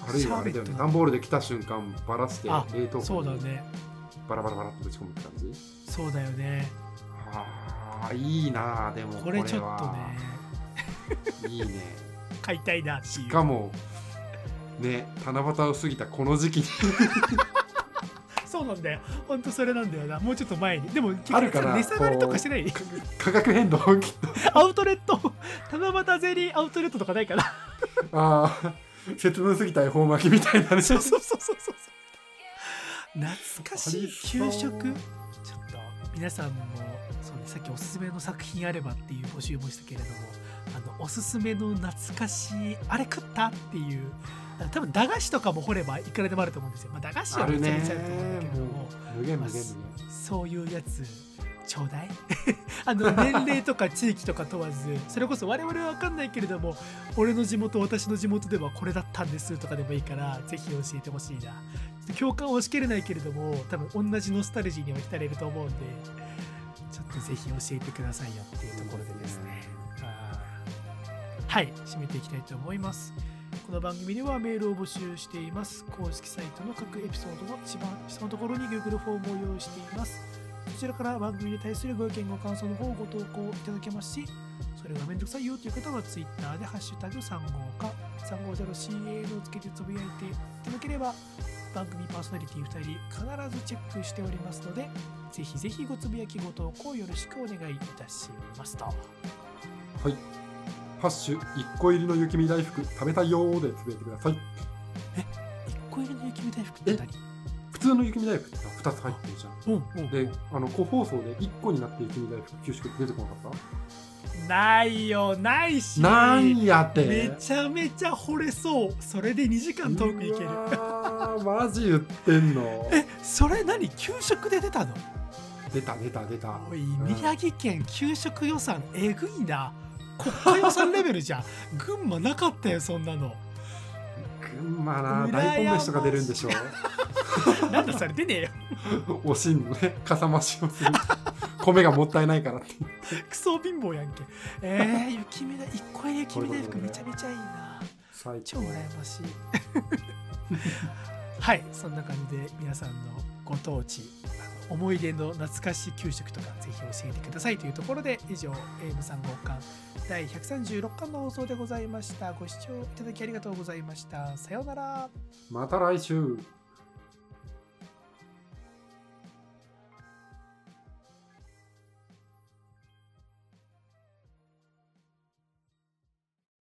Speaker 2: あるいはあれだよね。段ボールで来た瞬間ばらして
Speaker 1: あ
Speaker 2: 冷凍庫に。
Speaker 1: そうだね。
Speaker 2: バラバラバラっとぶち込むって感じ？
Speaker 1: そうだよね。
Speaker 2: ああいいなあでも
Speaker 1: これちょっと
Speaker 2: は
Speaker 1: ね。
Speaker 2: いいね。(laughs)
Speaker 1: 買いたいな
Speaker 2: しかもね七夕を過ぎたこの時期に。(laughs)
Speaker 1: そうなんだよ。ほんとそれなんだよな。もうちょっと前に。でも結
Speaker 2: あるかな
Speaker 1: 値下がりとかしてない？
Speaker 2: 価格変動きっと。(laughs)
Speaker 1: アウトレット七夕ゼリーアウトレットとかないかな。
Speaker 2: ああ節分過ぎた恵方巻きみたいなね。
Speaker 1: そうそうそうそうそう。懐かしい給食。ちょっと皆さんもそう、ね、さっきおすすめの作品あればっていう募集もしたけれどもあのおすすめの懐かしいあれ食ったっていう多分駄菓子とかも掘ればいくらでもあると思うんですよ、まあ、駄菓子はめちゃめちゃあると思うんだけどもそういうやつちょうだい。(laughs) あの年齢とか地域とか問わずそれこそ我々は分かんないけれども俺の地元私の地元ではこれだったんですとかでもいいからぜひ教えてほしいな。共感はしきれないけれども多分同じノスタルジーには浸れると思うんでちょっとぜひ教えてくださいよっていうところでですね。はい。締めていきたいと思います。この番組ではメールを募集しています。公式サイトの各エピソードの一番下のところに Google フォームを用意していますそちらから番組に対するご意見ご感想の方をご投稿いただけますしそれがめんどくさいよという方は Twitter で「ハッシュタグ #3 号か 350CAN」をつけてつぶやいていただければ番組パーソナリティ2人必ずチェックしておりますのでぜひぜひごつぶやきご投稿よろしくお願いいたしますと。
Speaker 2: はい。ハッシュ1個入りの雪見大福食べたいよーでつぶやいてください。
Speaker 1: 1個入りの雪見大福って何？
Speaker 2: 普通の雪見大福ってさ2つ入ってるじゃん。
Speaker 1: うんうん
Speaker 2: であの個包装で1個になって雪見大福給食出てこなかっ
Speaker 1: ないよないし。た
Speaker 2: なんやって。
Speaker 1: めちゃめちゃ惚れそう。それで2時間トークいける。
Speaker 2: うわーマジ言ってんの？(laughs)
Speaker 1: えそれ何？給食で出たの？
Speaker 2: 出た出た出た。
Speaker 1: おい
Speaker 2: うん。
Speaker 1: 宮城県給食予算えぐいな。国家予算レベルじゃん。群馬なかったよそんなのましい。
Speaker 2: 大根飯とか出るんでしょ (laughs)
Speaker 1: なんだそれ出ねえよ。
Speaker 2: おしんのねかさ増しをする。米がもったいないからって。
Speaker 1: クソ貧乏やんけ。えー、雪見だ。一個入り雪見大福めちゃめちゃいいな。
Speaker 2: 最
Speaker 1: 超羨ましい。はいそんな感じで皆さんのご当地思い出の懐かしい給食とかぜひ教えてくださいというところで以上 AM3 号館第136巻の放送でございました。ご視聴いただきありがとうございました。さようなら。
Speaker 2: また来週。